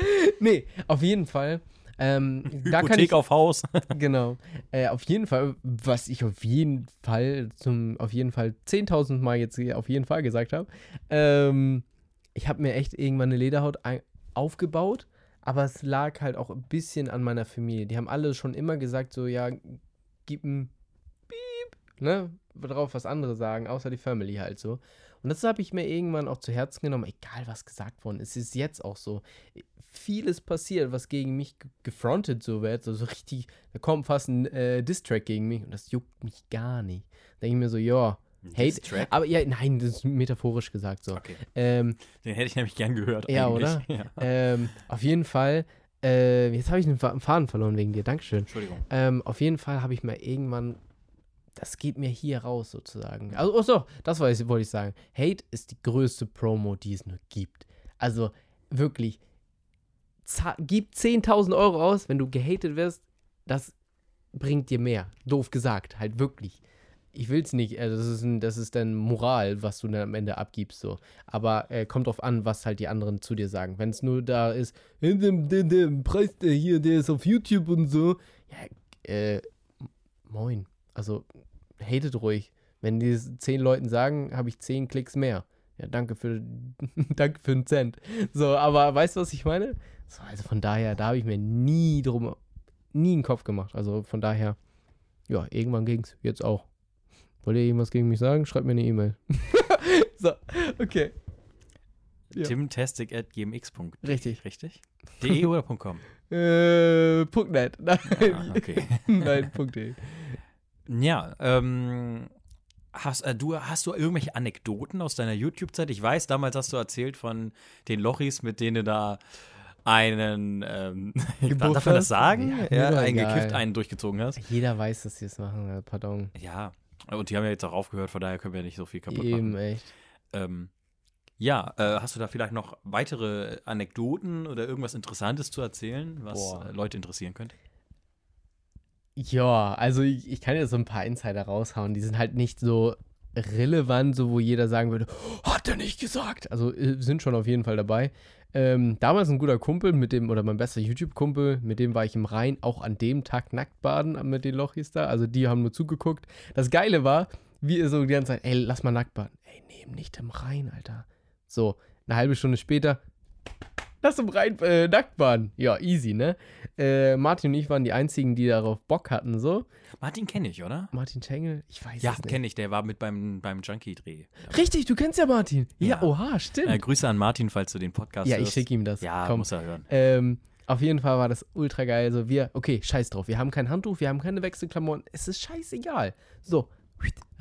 nee, auf jeden Fall. Ähm, Hypothek ich, auf Haus. genau. Äh, auf jeden Fall, was ich auf jeden Fall zum, auf jeden Fall 10.000 Mal jetzt auf jeden Fall gesagt habe, ähm, ich habe mir echt irgendwann eine Lederhaut aufgebaut aber es lag halt auch ein bisschen an meiner Familie. Die haben alle schon immer gesagt, so, ja, gib ein Piep, ne? Drauf was andere sagen, außer die Family halt so. Und das habe ich mir irgendwann auch zu Herzen genommen, egal was gesagt worden ist. Ist jetzt auch so. Vieles passiert, was gegen mich gefrontet so wird. So, so richtig, da kommt fast ein äh, Distrack gegen mich und das juckt mich gar nicht. Da denke ich mir so, ja, Hate. Aber ja, nein, das ist metaphorisch gesagt so. Okay. Ähm, den hätte ich nämlich gern gehört. Ja, eigentlich. oder? Ja. Ähm, auf jeden Fall. Äh, jetzt habe ich den Faden verloren wegen dir. Dankeschön. Entschuldigung. Ähm, auf jeden Fall habe ich mir irgendwann. Das geht mir hier raus, sozusagen. Also, oh so, das wollte ich sagen. Hate ist die größte Promo, die es nur gibt. Also, wirklich. Gib 10.000 Euro aus, wenn du gehatet wirst. Das bringt dir mehr. Doof gesagt, halt wirklich ich will es nicht, also das ist, ein, das ist dann Moral, was du dann am Ende abgibst, so. Aber äh, kommt drauf an, was halt die anderen zu dir sagen. Wenn es nur da ist, der, Preis, der hier, der ist auf YouTube und so, ja, äh, moin. Also, hatet ruhig. Wenn die zehn Leuten sagen, habe ich zehn Klicks mehr. Ja, danke für, danke für einen Cent. So, aber weißt du, was ich meine? So, also von daher, da habe ich mir nie drum, nie einen Kopf gemacht. Also von daher, ja, irgendwann ging es. Jetzt auch. Wollt ihr irgendwas gegen mich sagen? Schreibt mir eine E-Mail. so, okay. Ja. Timtastic at gmx. Richtig. Richtig? De oder .com? Äh, .net. Nein. Ah, okay. Nein, .de. Ja, ähm, hast, äh, du, hast du irgendwelche Anekdoten aus deiner YouTube-Zeit? Ich weiß, damals hast du erzählt von den Lochis, mit denen du da einen, ähm, darf man das sagen? Ja, ja einen gekifft, einen durchgezogen hast. Jeder weiß, dass sie es machen, äh, pardon. Ja, und die haben ja jetzt auch aufgehört, von daher können wir ja nicht so viel kaputt Eben, machen. echt. Ähm, ja, äh, hast du da vielleicht noch weitere Anekdoten oder irgendwas Interessantes zu erzählen, was Boah. Leute interessieren könnte? Ja, also ich, ich kann ja so ein paar Insider raushauen. Die sind halt nicht so relevant, so wo jeder sagen würde, hat er nicht gesagt. Also äh, sind schon auf jeden Fall dabei. Ähm, damals ein guter Kumpel, mit dem, oder mein bester YouTube-Kumpel, mit dem war ich im Rhein auch an dem Tag nackt baden mit den Lochis da. Also die haben nur zugeguckt. Das Geile war, wie ihr so die ganze Zeit, ey, lass mal nackt baden. Ey, nehm nicht im Rhein, Alter. So, eine halbe Stunde später, Lass im Rhein äh, nackt baden. Ja, easy, ne? Äh, Martin und ich waren die einzigen, die darauf Bock hatten, so. Martin kenne ich, oder? Martin Tengel? Ich weiß ja, es nicht. Ja, kenne ich. Der war mit beim, beim Junkie-Dreh. Richtig, du kennst ja Martin. Ja, ja oha, stimmt. Äh, Grüße an Martin, falls du den Podcast Ja, ich schicke ihm das. Ja, Komm. muss er hören. Ähm, auf jeden Fall war das ultra geil. So, wir, okay, scheiß drauf. Wir haben kein Handtuch, wir haben keine Wechselklamotten. Es ist scheißegal. So,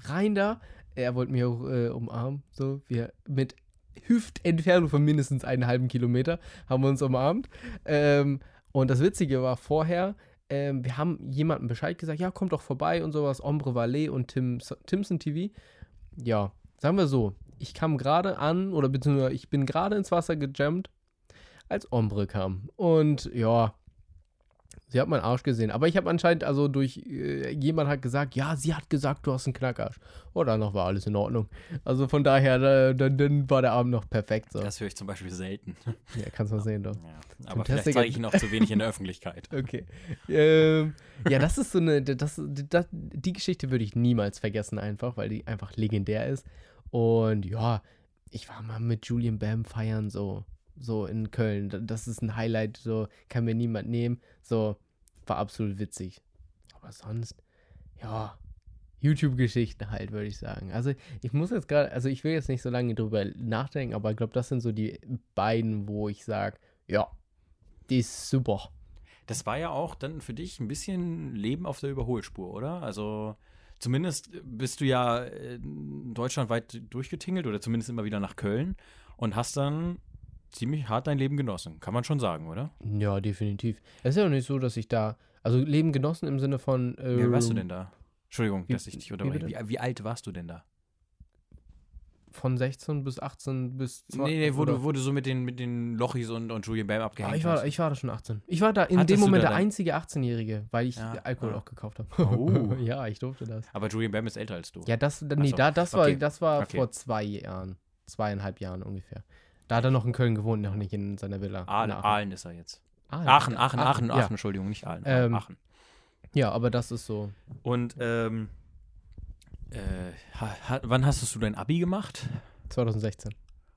rein da. Er wollte mich auch äh, umarmen. So, wir mit Hüftentfernung von mindestens einen halben Kilometer haben wir uns umarmt. Ähm, und das Witzige war vorher, ähm, wir haben jemandem Bescheid gesagt, ja, kommt doch vorbei und sowas, Ombre Valet und Tim, Timson TV. Ja, sagen wir so, ich ich kam gerade an, oder beziehungsweise ich bin gerade ins Wasser gejammt, als Ombre kam. Und ja, sie hat meinen Arsch gesehen. Aber ich habe anscheinend, also durch, äh, jemand hat gesagt, ja, sie hat gesagt, du hast einen Knackarsch. Oh, danach war alles in Ordnung. Also von daher, da, dann, dann war der Abend noch perfekt. So. Das höre ich zum Beispiel selten. Ja, kannst du mal sehen, doch. Ja, aber vielleicht zeige ich ihn auch zu wenig in der Öffentlichkeit. Okay. Ähm, ja, das ist so eine, das, das, die Geschichte würde ich niemals vergessen einfach, weil die einfach legendär ist. Und ja, ich war mal mit Julian Bam feiern, so, so in Köln. Das ist ein Highlight, so kann mir niemand nehmen. So, war absolut witzig. Aber sonst, ja, YouTube-Geschichten halt, würde ich sagen. Also ich muss jetzt gerade, also ich will jetzt nicht so lange drüber nachdenken, aber ich glaube, das sind so die beiden, wo ich sage, ja, die ist super. Das war ja auch dann für dich ein bisschen Leben auf der Überholspur, oder? Also zumindest bist du ja äh, deutschlandweit durchgetingelt oder zumindest immer wieder nach Köln und hast dann ziemlich hart dein Leben genossen. Kann man schon sagen, oder? Ja, definitiv. Es ist ja auch nicht so, dass ich da, also Leben genossen im Sinne von. Äh, Wie warst du denn da? Entschuldigung, wie, dass ich dich unterbreche. Wie, wie, alt warst du denn da? Von 16 bis 18 bis 20. Nee, nee, wo du, wo du so mit den, mit den Lochis und, und Julian Bam abgehängt ah, ich war, hast. Ich war da schon 18. Ich war da in Hattest dem Moment der einzige 18-Jährige, weil ich ja, Alkohol ja. auch gekauft habe. Oh. ja, ich durfte das. Aber Julian Bam ist älter als du. Ja, das, nee, so. da, das war, okay. das war okay. vor zwei Jahren. Zweieinhalb Jahren ungefähr. Da hat er noch in Köln gewohnt, noch nicht in seiner Villa. Aalen, Aalen ist er jetzt. Aalen, Aachen, Aachen, Aachen, Aachen, Aachen, Entschuldigung, nicht Aalen. Ähm, Aachen. Ja, aber das ist so. Und ähm, äh, ha, wann hast du dein Abi gemacht? 2016.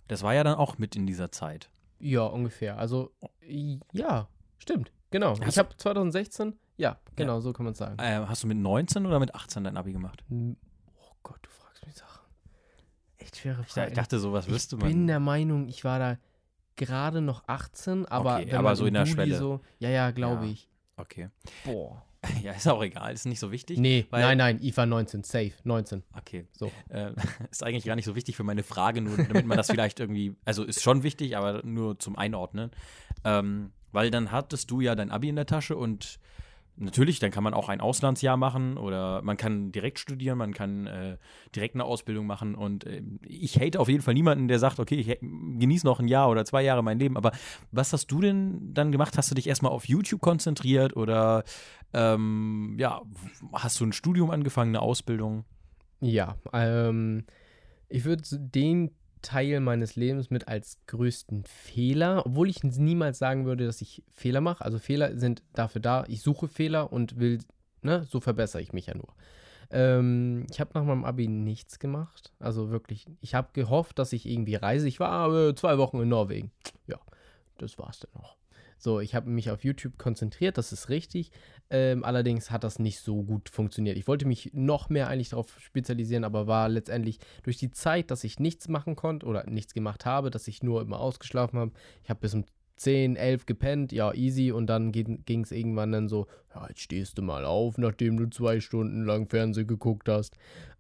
Das war ja dann auch mit in dieser Zeit. Ja, ungefähr. Also, ja, stimmt. Genau. Hast ich habe 2016, ja, genau, ja. so kann man sagen. Äh, hast du mit 19 oder mit 18 dein Abi gemacht? Oh Gott, du fragst. Echt schwere Frage. Ich dachte, sowas wüsste man. Ich bin der Meinung, ich war da gerade noch 18, aber, okay, aber so in der Schwelle. So, ja, ja, glaube ja. ich. Okay. Boah. Ja, ist auch egal, ist nicht so wichtig. Nee, nein, nein, IFA 19, safe, 19. Okay. So. Äh, ist eigentlich gar nicht so wichtig für meine Frage, nur damit man das vielleicht irgendwie, also ist schon wichtig, aber nur zum Einordnen. Ähm, weil dann hattest du ja dein Abi in der Tasche und Natürlich, dann kann man auch ein Auslandsjahr machen oder man kann direkt studieren, man kann äh, direkt eine Ausbildung machen. Und äh, ich hate auf jeden Fall niemanden, der sagt, okay, ich genieße noch ein Jahr oder zwei Jahre mein Leben. Aber was hast du denn dann gemacht? Hast du dich erstmal auf YouTube konzentriert oder ähm, ja, hast du ein Studium angefangen, eine Ausbildung? Ja, ähm, ich würde den Teil meines Lebens mit als größten Fehler, obwohl ich niemals sagen würde, dass ich Fehler mache. Also Fehler sind dafür da, ich suche Fehler und will, ne, so verbessere ich mich ja nur. Ähm, ich habe nach meinem Abi nichts gemacht. Also wirklich, ich habe gehofft, dass ich irgendwie reise. Ich war äh, zwei Wochen in Norwegen. Ja, das war's dann auch. So, ich habe mich auf YouTube konzentriert, das ist richtig. Ähm, allerdings hat das nicht so gut funktioniert. Ich wollte mich noch mehr eigentlich darauf spezialisieren, aber war letztendlich durch die Zeit, dass ich nichts machen konnte oder nichts gemacht habe, dass ich nur immer ausgeschlafen habe. Ich habe bis um 10, 11 gepennt, ja, easy. Und dann ging es irgendwann dann so, ja, jetzt stehst du mal auf, nachdem du zwei Stunden lang Fernsehen geguckt hast.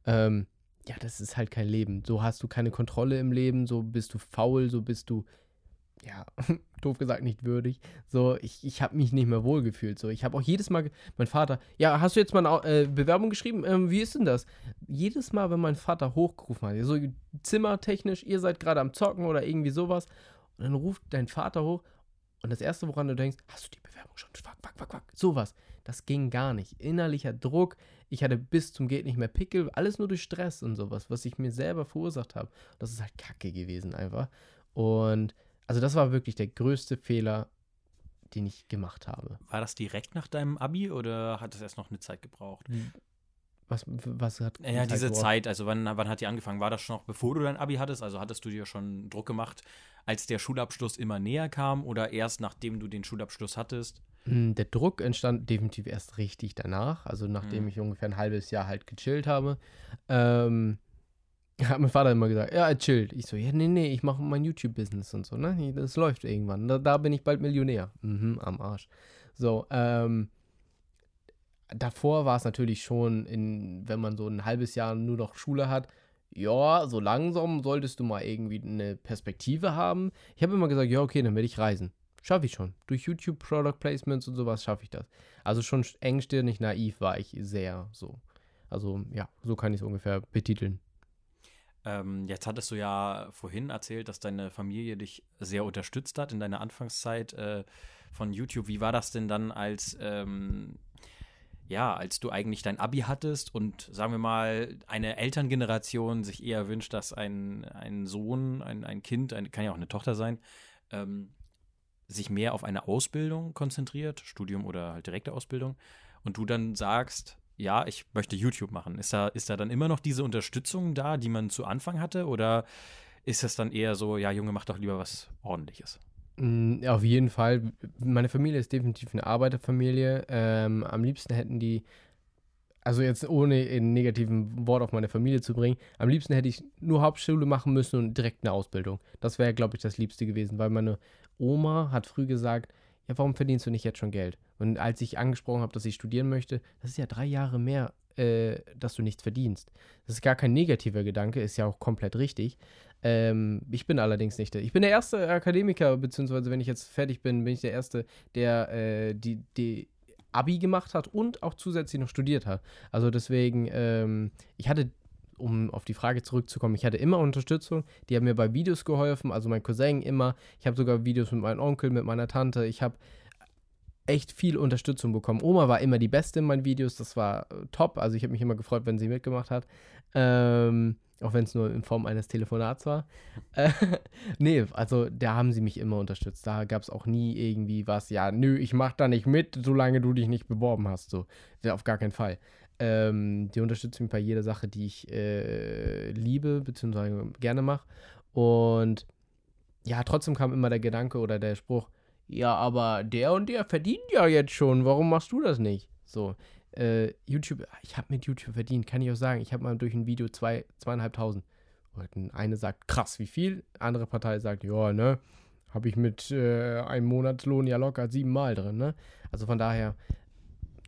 Ähm, ja, das ist halt kein Leben. So hast du keine Kontrolle im Leben, so bist du faul, so bist du ja, doof gesagt, nicht würdig. So, ich, ich habe mich nicht mehr wohlgefühlt. So, ich habe auch jedes Mal, mein Vater, ja, hast du jetzt mal eine äh, Bewerbung geschrieben? Ähm, wie ist denn das? Jedes Mal, wenn mein Vater hochgerufen hat, so zimmertechnisch, ihr seid gerade am Zocken oder irgendwie sowas, und dann ruft dein Vater hoch und das Erste, woran du denkst, hast du die Bewerbung schon? Fuck, fuck, fuck, fuck. Sowas. Das ging gar nicht. Innerlicher Druck. Ich hatte bis zum Geht nicht mehr Pickel. Alles nur durch Stress und sowas, was ich mir selber verursacht habe. Das ist halt kacke gewesen einfach. Und also das war wirklich der größte Fehler, den ich gemacht habe. War das direkt nach deinem Abi oder hat es erst noch eine Zeit gebraucht? Was, was hat Ja, Zeit diese gebraucht? Zeit, also wann, wann hat die angefangen? War das schon noch bevor du dein Abi hattest? Also hattest du dir schon Druck gemacht, als der Schulabschluss immer näher kam oder erst nachdem du den Schulabschluss hattest? Hm, der Druck entstand definitiv erst richtig danach, also nachdem mhm. ich ungefähr ein halbes Jahr halt gechillt habe. Ähm, hat mein Vater immer gesagt, ja, chillt. Ich so, ja, nee, nee, ich mache mein YouTube-Business und so, ne? Das läuft irgendwann. Da, da bin ich bald Millionär. Mhm, am Arsch. So, ähm, davor war es natürlich schon, in, wenn man so ein halbes Jahr nur noch Schule hat, ja, so langsam solltest du mal irgendwie eine Perspektive haben. Ich habe immer gesagt, ja, okay, dann werde ich reisen. Schaffe ich schon. Durch YouTube Product Placements und sowas schaffe ich das. Also schon engstirnig naiv war ich sehr so. Also ja, so kann ich es ungefähr betiteln. Ähm, jetzt hattest du ja vorhin erzählt, dass deine Familie dich sehr unterstützt hat in deiner Anfangszeit äh, von YouTube. Wie war das denn dann als ähm, ja, als du eigentlich dein Abi hattest und sagen wir mal, eine Elterngeneration sich eher wünscht, dass ein, ein Sohn, ein, ein Kind, ein, kann ja auch eine Tochter sein, ähm, sich mehr auf eine Ausbildung konzentriert, Studium oder halt direkte Ausbildung, und du dann sagst, ja, ich möchte YouTube machen. Ist da, ist da dann immer noch diese Unterstützung da, die man zu Anfang hatte? Oder ist das dann eher so, ja, Junge, mach doch lieber was Ordentliches? Mm, Auf jeden Fall. Meine Familie ist definitiv eine Arbeiterfamilie. Ähm, am liebsten hätten die, also jetzt ohne einen negativen Wort auf meine Familie zu bringen, am liebsten hätte ich nur Hauptschule machen müssen und direkt eine Ausbildung. Das wäre, glaube ich, das Liebste gewesen, weil meine Oma hat früh gesagt, ja, warum verdienst du nicht jetzt schon Geld? Und als ich angesprochen habe, dass ich studieren möchte, das ist ja drei Jahre mehr, äh, dass du nichts verdienst. Das ist gar kein negativer Gedanke, ist ja auch komplett richtig. Ähm, ich bin allerdings nicht der. Ich bin der erste Akademiker, beziehungsweise wenn ich jetzt fertig bin, bin ich der Erste, der äh, die, die Abi gemacht hat und auch zusätzlich noch studiert hat. Also deswegen, ähm, ich hatte um auf die Frage zurückzukommen, ich hatte immer Unterstützung. Die haben mir bei Videos geholfen, also mein Cousin immer. Ich habe sogar Videos mit meinem Onkel, mit meiner Tante. Ich habe echt viel Unterstützung bekommen. Oma war immer die Beste in meinen Videos, das war äh, top. Also ich habe mich immer gefreut, wenn sie mitgemacht hat. Ähm, auch wenn es nur in Form eines Telefonats war. Äh, nee, also da haben sie mich immer unterstützt. Da gab es auch nie irgendwie was, ja, nö, ich mach da nicht mit, solange du dich nicht beworben hast. So, auf gar keinen Fall. Ähm, die unterstützen mich bei jeder Sache, die ich äh, liebe, beziehungsweise gerne mache. Und ja, trotzdem kam immer der Gedanke oder der Spruch, ja, aber der und der verdient ja jetzt schon, warum machst du das nicht? So, äh, YouTube, ich habe mit YouTube verdient, kann ich auch sagen. Ich habe mal durch ein Video zwei, zweieinhalbtausend. Eine sagt, krass, wie viel? Andere Partei sagt, ja, ne, habe ich mit äh, einem Monatslohn ja locker siebenmal drin, ne? Also von daher,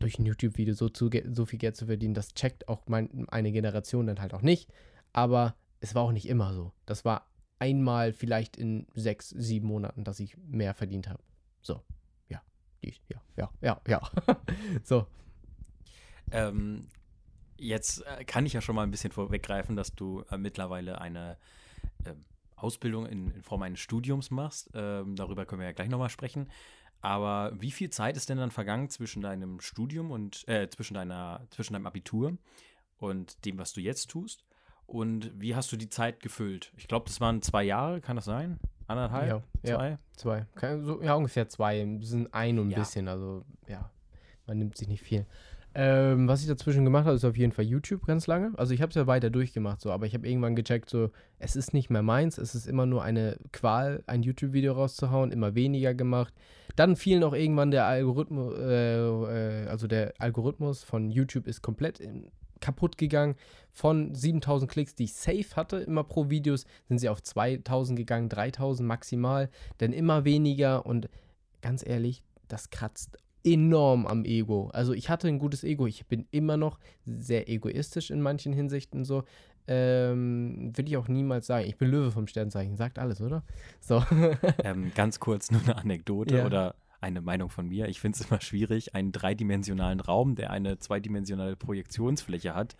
durch ein YouTube-Video so, so viel Geld zu verdienen, das checkt auch mein, eine Generation dann halt auch nicht. Aber es war auch nicht immer so. Das war einmal vielleicht in sechs, sieben Monaten, dass ich mehr verdient habe. So, ja, die, ja, ja, ja, ja. so. Ähm, jetzt äh, kann ich ja schon mal ein bisschen vorweggreifen, dass du äh, mittlerweile eine äh, Ausbildung in, in, Form eines Studiums machst. Ähm, darüber können wir ja gleich nochmal sprechen. Aber wie viel Zeit ist denn dann vergangen zwischen deinem Studium und äh, zwischen deiner, zwischen deinem Abitur und dem, was du jetzt tust? Und wie hast du die Zeit gefüllt? Ich glaube, das waren zwei Jahre, kann das sein? Anderthalb? Ja, zwei? Ja, zwei. Kann, so, ja, ungefähr zwei. Das sind ein und ein ja. bisschen. Also, ja, man nimmt sich nicht viel. Ähm, was ich dazwischen gemacht habe, ist auf jeden Fall YouTube ganz lange. Also ich habe es ja weiter durchgemacht, so, aber ich habe irgendwann gecheckt, so, es ist nicht mehr meins, es ist immer nur eine Qual, ein YouTube-Video rauszuhauen, immer weniger gemacht. Dann fiel noch irgendwann der Algorithmus, äh, äh, also der Algorithmus von YouTube ist komplett in, kaputt gegangen. Von 7000 Klicks, die ich safe hatte, immer pro Videos, sind sie auf 2000 gegangen, 3000 maximal, denn immer weniger und ganz ehrlich, das kratzt enorm am Ego. Also ich hatte ein gutes Ego. Ich bin immer noch sehr egoistisch in manchen Hinsichten so. Ähm, will ich auch niemals sagen. Ich bin Löwe vom Sternzeichen. Sagt alles, oder? So. ähm, ganz kurz nur eine Anekdote ja. oder eine Meinung von mir. Ich finde es immer schwierig, einen dreidimensionalen Raum, der eine zweidimensionale Projektionsfläche hat,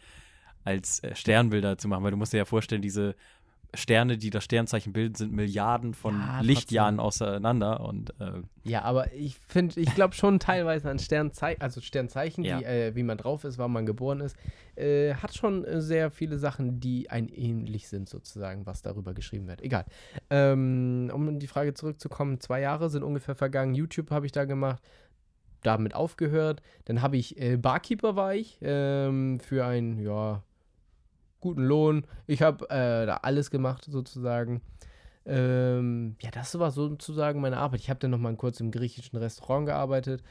als äh, Sternbilder zu machen. Weil du musst dir ja vorstellen, diese Sterne, die das Sternzeichen bilden, sind Milliarden von ja, Lichtjahren auseinander. Und, äh, ja, aber ich finde, ich glaube schon teilweise an Sternzeichen, also Sternzeichen, ja. die, äh, wie man drauf ist, wann man geboren ist, äh, hat schon äh, sehr viele Sachen, die ein ähnlich sind, sozusagen, was darüber geschrieben wird. Egal. Ähm, um in die Frage zurückzukommen, zwei Jahre sind ungefähr vergangen. YouTube habe ich da gemacht damit aufgehört. Dann habe ich äh, Barkeeper war ich ähm, für ein ja guten Lohn. Ich habe äh, da alles gemacht sozusagen. Ähm, ja, das war sozusagen meine Arbeit. Ich habe dann noch mal kurz im griechischen Restaurant gearbeitet.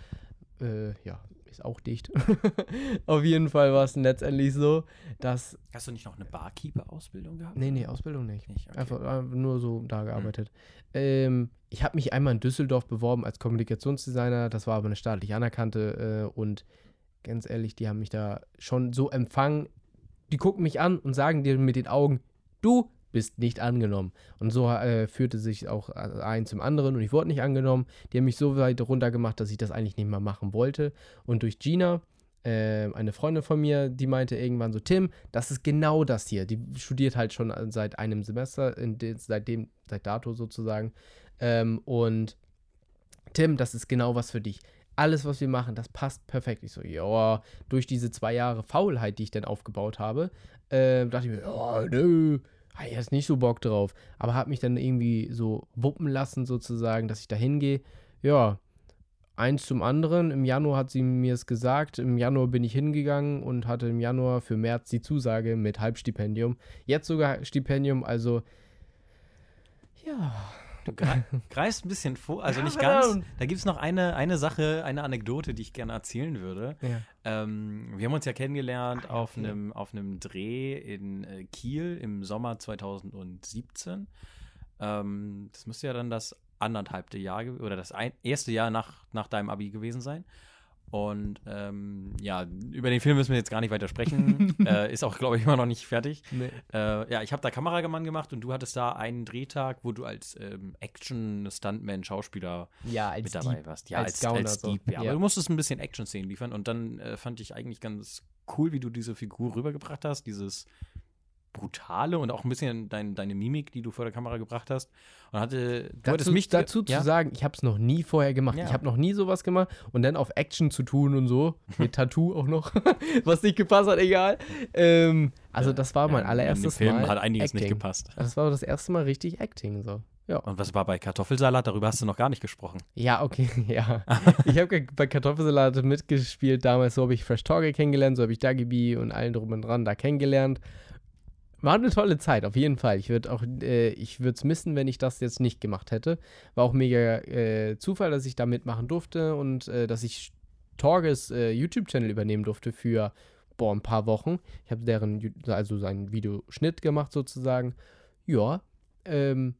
Äh, ja, ist auch dicht. Auf jeden Fall war es letztendlich so, dass. Hast du nicht noch eine Barkeeper-Ausbildung gehabt? Nee, nee, Ausbildung nicht. nicht okay. einfach, einfach, nur so da gearbeitet. Hm. Ähm, ich habe mich einmal in Düsseldorf beworben als Kommunikationsdesigner. Das war aber eine staatlich anerkannte äh, und ganz ehrlich, die haben mich da schon so empfangen die gucken mich an und sagen dir mit den Augen, du bist nicht angenommen. Und so äh, führte sich auch äh, ein zum anderen und ich wurde nicht angenommen. Die haben mich so weit runtergemacht, dass ich das eigentlich nicht mehr machen wollte. Und durch Gina äh, eine Freundin von mir, die meinte irgendwann so, Tim, das ist genau das hier. Die studiert halt schon seit einem Semester, de, seitdem, seit dato sozusagen. Ähm, und Tim, das ist genau was für dich. Alles, was wir machen, das passt perfekt. Ich so, ja, durch diese zwei Jahre Faulheit, die ich dann aufgebaut habe, äh, dachte ich mir, ja, nö, ich jetzt nicht so Bock drauf. Aber habe mich dann irgendwie so wuppen lassen, sozusagen, dass ich da hingehe. Ja, eins zum anderen. Im Januar hat sie mir es gesagt. Im Januar bin ich hingegangen und hatte im Januar für März die Zusage mit Halbstipendium. Jetzt sogar Stipendium, also ja. Du greifst ein bisschen vor, also nicht ganz. Da gibt es noch eine, eine Sache, eine Anekdote, die ich gerne erzählen würde. Ja. Ähm, wir haben uns ja kennengelernt auf einem, auf einem Dreh in äh, Kiel im Sommer 2017. Ähm, das müsste ja dann das anderthalbte Jahr oder das ein, erste Jahr nach, nach deinem Abi gewesen sein. Und ähm, ja, über den Film müssen wir jetzt gar nicht weiter sprechen. äh, ist auch, glaube ich, immer noch nicht fertig. Nee. Äh, ja, ich habe da Kameramann gemacht und du hattest da einen Drehtag, wo du als ähm, Action-Stuntman, Schauspieler ja, mit dabei Dieb. warst. Ja, als, als, als Dieb. Ja. ja. Aber du musstest ein bisschen Action-Szenen liefern und dann äh, fand ich eigentlich ganz cool, wie du diese Figur rübergebracht hast. Dieses brutale und auch ein bisschen dein, deine Mimik, die du vor der Kamera gebracht hast. Und hatte, du dazu, mich dazu ja? zu sagen, ich habe es noch nie vorher gemacht. Ja. Ich habe noch nie sowas gemacht und dann auf Action zu tun und so, mit Tattoo auch noch, was nicht gepasst hat, egal. Ähm, also das war mein allererstes Film Mal. hat einiges Acting. nicht gepasst. Das war das erste Mal richtig Acting so. Ja. Und was war bei Kartoffelsalat? Darüber hast du noch gar nicht gesprochen. Ja, okay, ja. ich habe bei Kartoffelsalat mitgespielt damals. So habe ich Fresh Torge kennengelernt, so habe ich Dagibi und allen drum und dran da kennengelernt. War eine tolle Zeit, auf jeden Fall. Ich würde auch, äh, ich würde es missen, wenn ich das jetzt nicht gemacht hätte. War auch mega äh, Zufall, dass ich da mitmachen durfte und äh, dass ich Torges äh, YouTube-Channel übernehmen durfte für boah, ein paar Wochen. Ich habe deren, also seinen Videoschnitt gemacht sozusagen. Ja, ähm,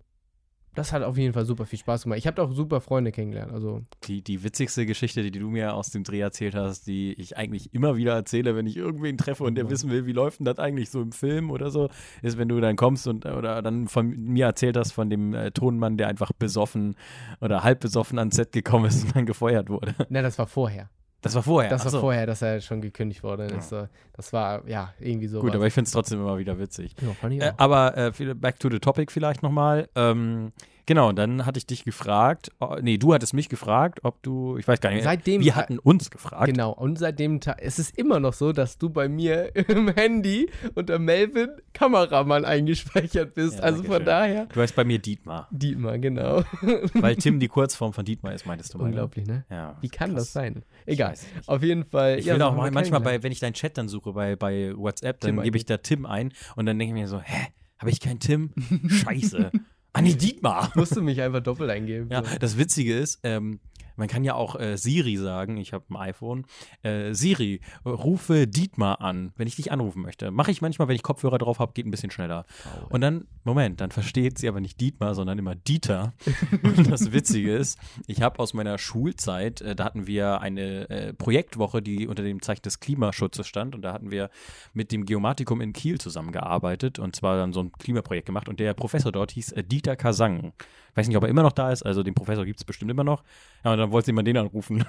das hat auf jeden Fall super viel Spaß gemacht. Ich habe auch super Freunde kennengelernt. Also die, die witzigste Geschichte, die du mir aus dem Dreh erzählt hast, die ich eigentlich immer wieder erzähle, wenn ich irgendwen treffe und der mhm. wissen will, wie läuft denn das eigentlich so im Film oder so, ist, wenn du dann kommst und oder dann von mir erzählt hast von dem äh, Tonmann, der einfach besoffen oder halb besoffen ans Set gekommen ist und dann gefeuert wurde. Ne, das war vorher. Das war vorher. Das war so. vorher, dass er schon gekündigt worden ist. Ja. Das war, ja, irgendwie so. Gut, aber ich finde es trotzdem immer wieder witzig. Ja, äh, aber äh, back to the topic vielleicht nochmal. Ähm, Genau, dann hatte ich dich gefragt, oh, nee, du hattest mich gefragt, ob du, ich weiß gar nicht, seitdem, wir hatten uns gefragt. Genau, und seitdem, es ist immer noch so, dass du bei mir im Handy unter Melvin Kameramann eingespeichert bist. Ja, also von schön. daher. Du heißt bei mir Dietmar. Dietmar, genau. Weil Tim die Kurzform von Dietmar ist, meintest du mal. Ne? Unglaublich, ne? Ja. Wie kann krass. das sein? Egal. Auf jeden Fall. Ich ja, will auch mal, manchmal, bei, wenn ich deinen Chat dann suche bei, bei WhatsApp, dann gebe ich da Tim ein und dann denke ich mir so, hä, habe ich keinen Tim? Scheiße. Ah, nee, Dietmar. Musst du mich einfach doppelt eingeben. Ja, das Witzige ist, ähm, man kann ja auch äh, Siri sagen, ich habe ein iPhone. Äh, Siri, rufe Dietmar an, wenn ich dich anrufen möchte. Mache ich manchmal, wenn ich Kopfhörer drauf habe, geht ein bisschen schneller. Oh, und dann, Moment, dann versteht sie aber nicht Dietmar, sondern immer Dieter. und das Witzige ist, ich habe aus meiner Schulzeit, äh, da hatten wir eine äh, Projektwoche, die unter dem Zeichen des Klimaschutzes stand. Und da hatten wir mit dem Geomatikum in Kiel zusammengearbeitet und zwar dann so ein Klimaprojekt gemacht. Und der Professor dort hieß äh, Dieter Kasang. Weiß nicht, ob er immer noch da ist, also den Professor gibt es bestimmt immer noch. Ja, und dann wollte jemand den anrufen.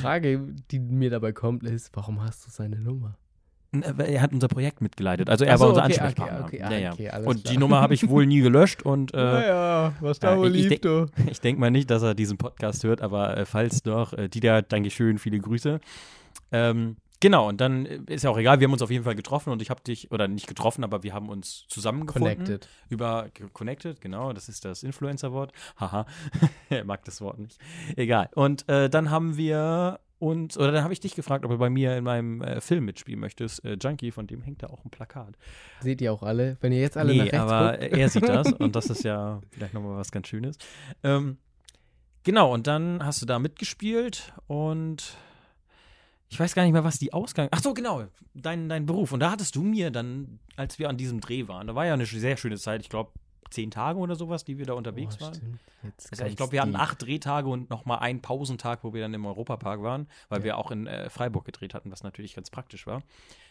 Frage, die mir dabei kommt, ist, warum hast du seine Nummer? Er hat unser Projekt mitgeleitet. Also er so, war unser okay, Ansprechpartner. Okay, okay, ja, ja. und klar. die Nummer habe ich wohl nie gelöscht. Und, äh, naja, was da wohl lief, du. Ich denke mal nicht, dass er diesen Podcast hört, aber äh, falls doch, äh, Dieter, danke schön, viele Grüße. Ähm, Genau, und dann äh, ist ja auch egal, wir haben uns auf jeden Fall getroffen und ich habe dich, oder nicht getroffen, aber wir haben uns zusammengefunden. Connected. Über Connected, genau, das ist das Influencer-Wort. Haha, er mag das Wort nicht. Egal. Und äh, dann haben wir uns, oder dann habe ich dich gefragt, ob du bei mir in meinem äh, Film mitspielen möchtest. Äh, Junkie, von dem hängt da auch ein Plakat. Seht ihr auch alle? Wenn ihr jetzt alle nee, nach rechts aber guckt. er sieht das und das ist ja vielleicht nochmal was ganz Schönes. Ähm, genau, und dann hast du da mitgespielt und ich weiß gar nicht mehr, was die Ausgang. Ach so, genau, dein, dein Beruf. Und da hattest du mir dann, als wir an diesem Dreh waren, da war ja eine sehr schöne Zeit, ich glaube, zehn Tage oder sowas, die wir da unterwegs oh, waren. Also ich glaube, wir hatten acht Drehtage und nochmal einen Pausentag, wo wir dann im Europapark waren, weil ja. wir auch in äh, Freiburg gedreht hatten, was natürlich ganz praktisch war,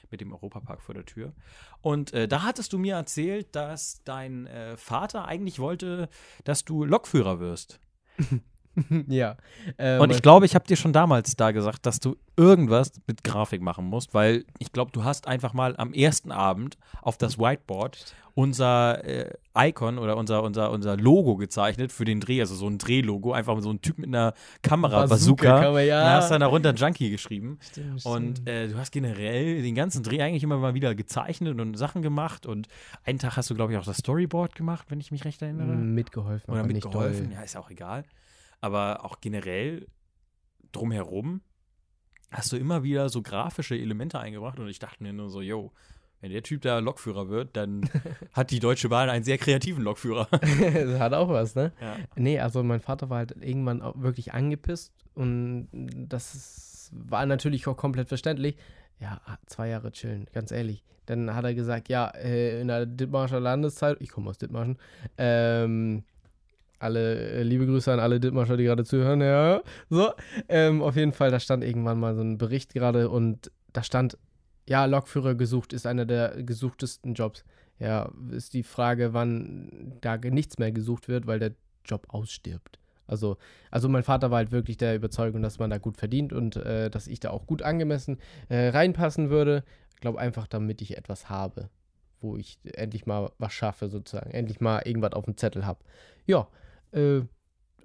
mit dem Europapark vor der Tür. Und äh, da hattest du mir erzählt, dass dein äh, Vater eigentlich wollte, dass du Lokführer wirst. ja. Äh, Und mein- ich glaube, ich habe dir schon damals da gesagt, dass du irgendwas mit Grafik machen musst, weil ich glaube, du hast einfach mal am ersten Abend auf das Whiteboard unser äh, Icon oder unser, unser, unser Logo gezeichnet für den Dreh, also so ein Drehlogo, einfach so ein Typ mit einer Kamera, Bazooka. kann man, ja. Da hast du dann darunter Junkie geschrieben. Stimmt, Und äh, du hast generell den ganzen Dreh eigentlich immer mal wieder gezeichnet und Sachen gemacht. Und einen Tag hast du, glaube ich, auch das Storyboard gemacht, wenn ich mich recht erinnere. Mitgeholfen, Oder mitgeholfen. Ja, ist auch egal. Aber auch generell drumherum hast du immer wieder so grafische Elemente eingebracht. Und ich dachte mir nur so, yo, wenn der Typ da Lokführer wird, dann hat die Deutsche Bahn einen sehr kreativen Lokführer. das hat auch was, ne? ja. Nee, also mein Vater war halt irgendwann auch wirklich angepisst und das war natürlich auch komplett verständlich. Ja, zwei Jahre chillen, ganz ehrlich. Dann hat er gesagt, ja, äh, in der Dithmarscher Landeszeit, ich komme aus Dithmarschen, ähm, alle, äh, liebe Grüße an alle Dithmarscher, die gerade zuhören, ja, so, ähm, auf jeden Fall, da stand irgendwann mal so ein Bericht gerade und da stand, ja, Lokführer gesucht ist einer der gesuchtesten Jobs. Ja, ist die Frage, wann da nichts mehr gesucht wird, weil der Job ausstirbt. Also, also mein Vater war halt wirklich der Überzeugung, dass man da gut verdient und äh, dass ich da auch gut angemessen äh, reinpassen würde. Ich glaube einfach, damit ich etwas habe, wo ich endlich mal was schaffe, sozusagen. Endlich mal irgendwas auf dem Zettel habe. Ja, äh,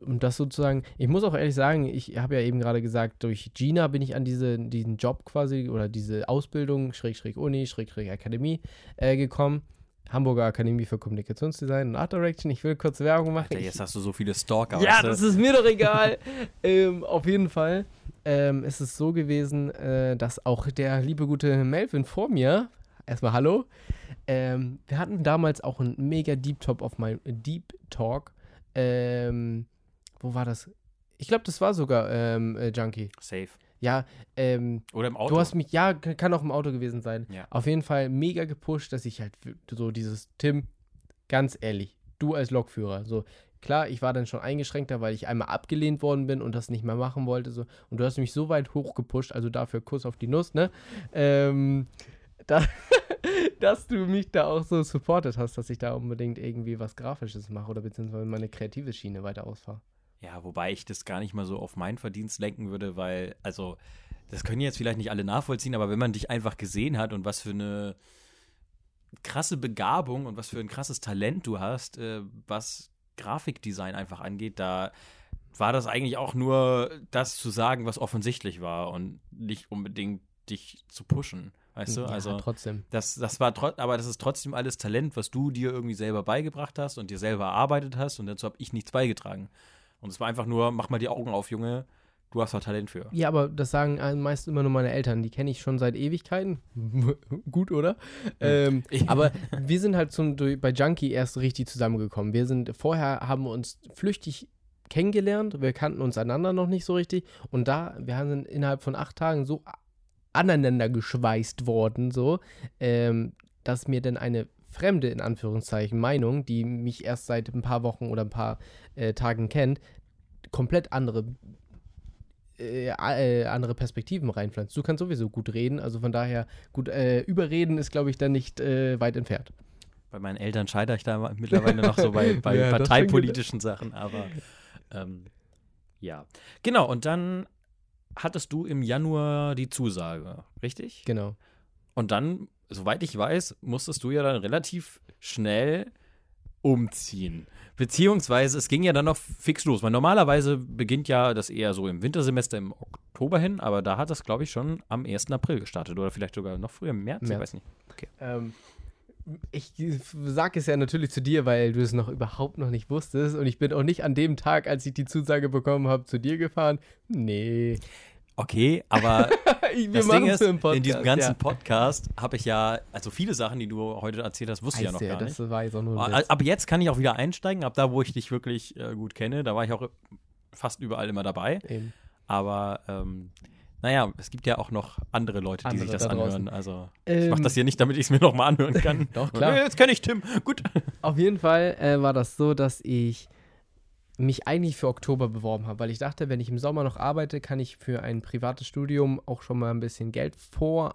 und das sozusagen, ich muss auch ehrlich sagen, ich habe ja eben gerade gesagt, durch Gina bin ich an diese, diesen Job quasi oder diese Ausbildung, Schrägstrich Uni, Schrägstrich Akademie äh, gekommen. Hamburger Akademie für Kommunikationsdesign und Art Direction. Ich will kurz Werbung machen. Alter, Ich- jetzt hast du so viele Stalker. ja, das ist mir doch egal. ähm, auf jeden Fall ähm, ist es so gewesen, äh, dass auch der liebe gute Melvin vor mir, erstmal Hallo, ähm, wir hatten damals auch einen mega Deep Talk auf mein Deep Talk. Ähm, wo war das? Ich glaube, das war sogar ähm, äh, Junkie. Safe. Ja, ähm, Oder im Auto. Du hast mich, ja, kann auch im Auto gewesen sein. Ja. Auf jeden Fall mega gepusht, dass ich halt so dieses, Tim, ganz ehrlich, du als Lokführer, so, klar, ich war dann schon eingeschränkter, weil ich einmal abgelehnt worden bin und das nicht mehr machen wollte, so, und du hast mich so weit hochgepusht, also dafür Kuss auf die Nuss, ne, ähm, da, dass du mich da auch so supportet hast, dass ich da unbedingt irgendwie was Grafisches mache oder beziehungsweise meine kreative Schiene weiter ausfahre. Ja, wobei ich das gar nicht mal so auf meinen Verdienst lenken würde, weil, also, das können jetzt vielleicht nicht alle nachvollziehen, aber wenn man dich einfach gesehen hat und was für eine krasse Begabung und was für ein krasses Talent du hast, äh, was Grafikdesign einfach angeht, da war das eigentlich auch nur das zu sagen, was offensichtlich war und nicht unbedingt dich zu pushen. Weißt du? Ja, also trotzdem. das, das war aber das ist trotzdem alles Talent, was du dir irgendwie selber beigebracht hast und dir selber erarbeitet hast und dazu habe ich nichts beigetragen. Und es war einfach nur, mach mal die Augen auf, Junge, du hast da Talent für. Ja, aber das sagen meist immer nur meine Eltern. Die kenne ich schon seit Ewigkeiten. Gut, oder? Ähm, Ich- aber wir sind halt zum, bei Junkie erst richtig zusammengekommen. Wir sind vorher haben wir uns flüchtig kennengelernt. Wir kannten uns einander noch nicht so richtig. Und da, wir sind innerhalb von acht Tagen so aneinander geschweißt worden, so, ähm, dass mir dann eine fremde, in Anführungszeichen, Meinung, die mich erst seit ein paar Wochen oder ein paar äh, Tagen kennt, komplett andere äh, äh, andere Perspektiven reinpflanzt. Du kannst sowieso gut reden, also von daher, gut, äh, überreden ist, glaube ich, dann nicht äh, weit entfernt. Bei meinen Eltern scheitere ich da mittlerweile noch so bei, bei Ja, parteipolitischen Sachen, aber ähm, ja. Genau, und dann hattest du im Januar die Zusage, richtig? Genau. Und dann, soweit ich weiß, musstest du ja dann relativ schnell umziehen. Beziehungsweise es ging ja dann noch fix los, weil normalerweise beginnt ja das eher so im Wintersemester im Oktober hin, aber da hat das, glaube ich, schon am 1. April gestartet oder vielleicht sogar noch früher im März, ich März. weiß nicht. Ähm, ich sage es ja natürlich zu dir, weil du es noch überhaupt noch nicht wusstest und ich bin auch nicht an dem Tag, als ich die Zusage bekommen habe, zu dir gefahren. Nee. Okay, aber Wir das Ding ist, einen in diesem ganzen ja. Podcast habe ich ja, also viele Sachen, die du heute erzählt hast, wusste ich ja noch gar nicht. Aber jetzt kann ich auch wieder einsteigen, ab da, wo ich dich wirklich äh, gut kenne, da war ich auch fast überall immer dabei. Eben. Aber ähm, naja, es gibt ja auch noch andere Leute, die sich Andere das da anhören. Also ich mache Ähm, das hier nicht, damit ich es mir nochmal anhören kann. Doch, klar. Jetzt kenne ich Tim. Gut. Auf jeden Fall äh, war das so, dass ich mich eigentlich für Oktober beworben habe, weil ich dachte, wenn ich im Sommer noch arbeite, kann ich für ein privates Studium auch schon mal ein bisschen Geld vor,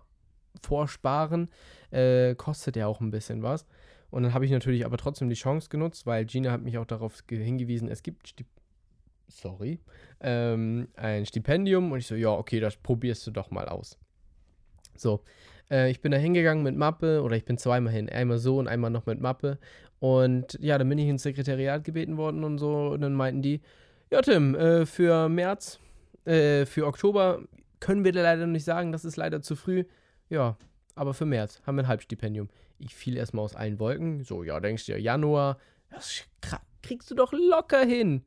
vorsparen. Äh, kostet ja auch ein bisschen was. Und dann habe ich natürlich aber trotzdem die Chance genutzt, weil Gina hat mich auch darauf ge- hingewiesen, es gibt Stip sorry, ähm, ein Stipendium und ich so, ja, okay, das probierst du doch mal aus. So, äh, ich bin da hingegangen mit Mappe oder ich bin zweimal hin, einmal so und einmal noch mit Mappe und ja, dann bin ich ins Sekretariat gebeten worden und so und dann meinten die, ja Tim, äh, für März, äh, für Oktober können wir leider nicht sagen, das ist leider zu früh. Ja, aber für März haben wir ein Halbstipendium. Ich fiel erstmal aus allen Wolken. So, ja, denkst du ja, Januar, das kriegst du doch locker hin.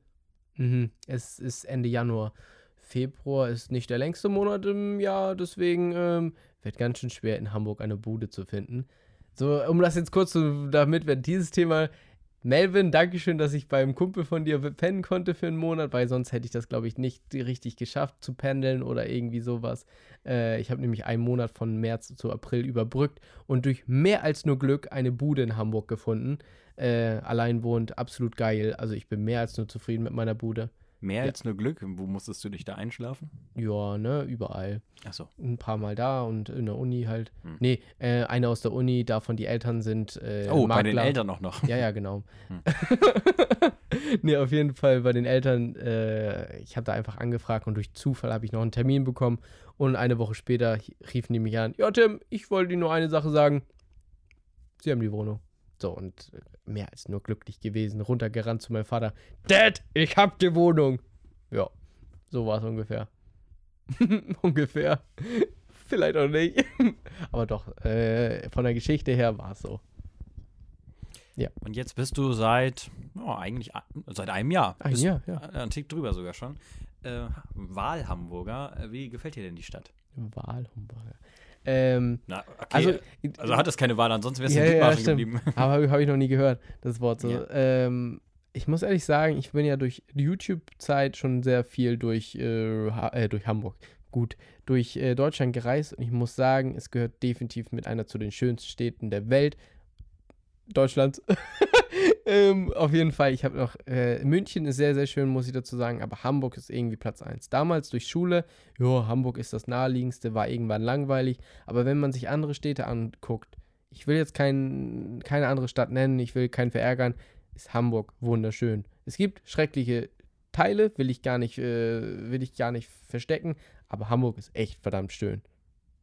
Mhm, es ist Ende Januar. Februar ist nicht der längste Monat im Jahr, deswegen ähm, wird ganz schön schwer in Hamburg eine Bude zu finden. So, um das jetzt kurz zu, damit wir dieses Thema Melvin, Dankeschön, dass ich beim Kumpel von dir pennen konnte für einen Monat, weil sonst hätte ich das, glaube ich, nicht richtig geschafft zu pendeln oder irgendwie sowas. Äh, ich habe nämlich einen Monat von März zu April überbrückt und durch mehr als nur Glück eine Bude in Hamburg gefunden. Äh, allein wohnt, absolut geil. Also ich bin mehr als nur zufrieden mit meiner Bude. Mehr ja. als nur Glück. Wo musstest du dich da einschlafen? Ja, ne, überall. Ach so. Ein paar Mal da und in der Uni halt. Hm. Nee, äh, eine aus der Uni, davon die Eltern sind. Äh, oh, Makler. bei den Eltern auch noch. Ja, ja, genau. Hm. nee, auf jeden Fall bei den Eltern. Äh, ich habe da einfach angefragt und durch Zufall habe ich noch einen Termin bekommen. Und eine Woche später riefen die mich an: Ja, Tim, ich wollte dir nur eine Sache sagen. Sie haben die Wohnung. So, und äh, mehr als nur glücklich gewesen, runtergerannt zu meinem Vater. Dad, ich hab die Wohnung. Ja, so war es ungefähr. ungefähr. Vielleicht auch nicht. Aber doch, äh, von der Geschichte her war es so. Ja. Und jetzt bist du seit, oh, eigentlich seit einem Jahr. Ein Jahr, ja. Ein Tick drüber sogar schon. Äh, Wahlhamburger. Wie gefällt dir denn die Stadt? Wahlhamburger. Ähm, Na, okay. also, also hat es keine Wahl, ansonsten wärst du ja, in ja, geblieben. Aber habe hab ich noch nie gehört, das Wort so. Ja. Ähm, ich muss ehrlich sagen, ich bin ja durch YouTube-Zeit schon sehr viel durch, äh, äh, durch Hamburg, gut, durch äh, Deutschland gereist und ich muss sagen, es gehört definitiv mit einer zu den schönsten Städten der Welt. Deutschlands. ähm, auf jeden Fall, ich habe noch, äh, München ist sehr, sehr schön, muss ich dazu sagen, aber Hamburg ist irgendwie Platz 1. Damals durch Schule, ja, Hamburg ist das naheliegendste, war irgendwann langweilig, aber wenn man sich andere Städte anguckt, ich will jetzt kein, keine andere Stadt nennen, ich will keinen verärgern, ist Hamburg wunderschön. Es gibt schreckliche Teile, will ich gar nicht, äh, will ich gar nicht verstecken, aber Hamburg ist echt verdammt schön.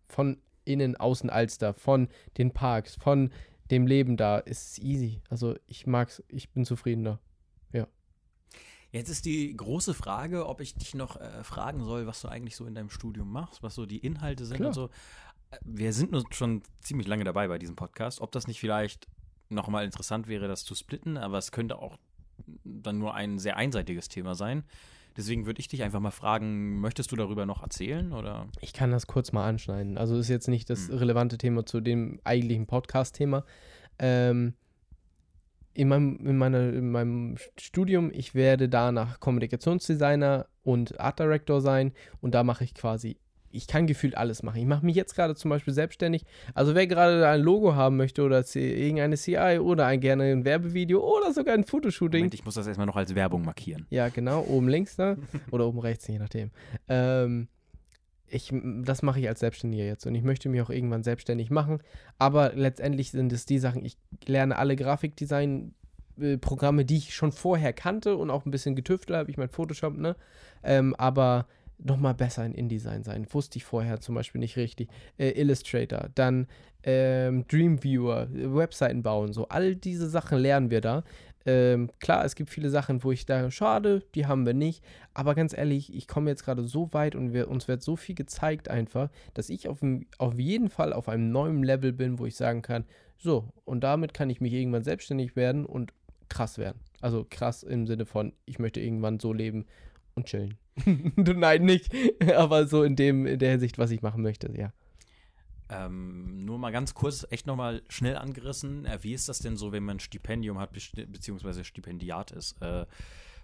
Von innen, außen Alster, von den Parks, von dem Leben da ist es easy. Also ich mag's, ich bin zufriedener. Ja. Jetzt ist die große Frage, ob ich dich noch äh, fragen soll, was du eigentlich so in deinem Studium machst, was so die Inhalte sind Klar. und so. Äh, wir sind nur schon ziemlich lange dabei bei diesem Podcast. Ob das nicht vielleicht nochmal interessant wäre, das zu splitten, aber es könnte auch dann nur ein sehr einseitiges Thema sein. Deswegen würde ich dich einfach mal fragen, möchtest du darüber noch erzählen oder? Ich kann das kurz mal anschneiden. Also ist jetzt nicht das hm. relevante Thema zu dem eigentlichen Podcast-Thema. Ähm, in meinem, in, meiner, in meinem Studium, ich werde danach Kommunikationsdesigner und Art Director sein und da mache ich quasi ich kann gefühlt alles machen. Ich mache mich jetzt gerade zum Beispiel selbstständig. Also wer gerade ein Logo haben möchte oder irgendeine CI oder ein, gerne ein Werbevideo oder sogar ein Fotoshooting. Moment, ich muss das erstmal noch als Werbung markieren. Ja, genau, oben links da oder oben rechts, je nachdem. Ähm, ich, das mache ich als Selbstständiger jetzt und ich möchte mich auch irgendwann selbstständig machen. Aber letztendlich sind es die Sachen, ich lerne alle Grafikdesign äh, Programme, die ich schon vorher kannte und auch ein bisschen getüftelt habe, ich mein Photoshop, ne? Ähm, aber nochmal besser in InDesign sein. Wusste ich vorher zum Beispiel nicht richtig. Äh, Illustrator, dann ähm, Dreamviewer, Webseiten bauen, so. All diese Sachen lernen wir da. Ähm, klar, es gibt viele Sachen, wo ich da, schade, die haben wir nicht. Aber ganz ehrlich, ich komme jetzt gerade so weit und wir, uns wird so viel gezeigt einfach, dass ich auf, auf jeden Fall auf einem neuen Level bin, wo ich sagen kann, so, und damit kann ich mich irgendwann selbstständig werden und krass werden. Also krass im Sinne von, ich möchte irgendwann so leben und chillen. Nein, nicht. Aber so in dem, in der Hinsicht, was ich machen möchte, ja. Ähm, nur mal ganz kurz, echt nochmal schnell angerissen. Äh, wie ist das denn so, wenn man ein Stipendium hat, beziehungsweise Stipendiat ist? Äh,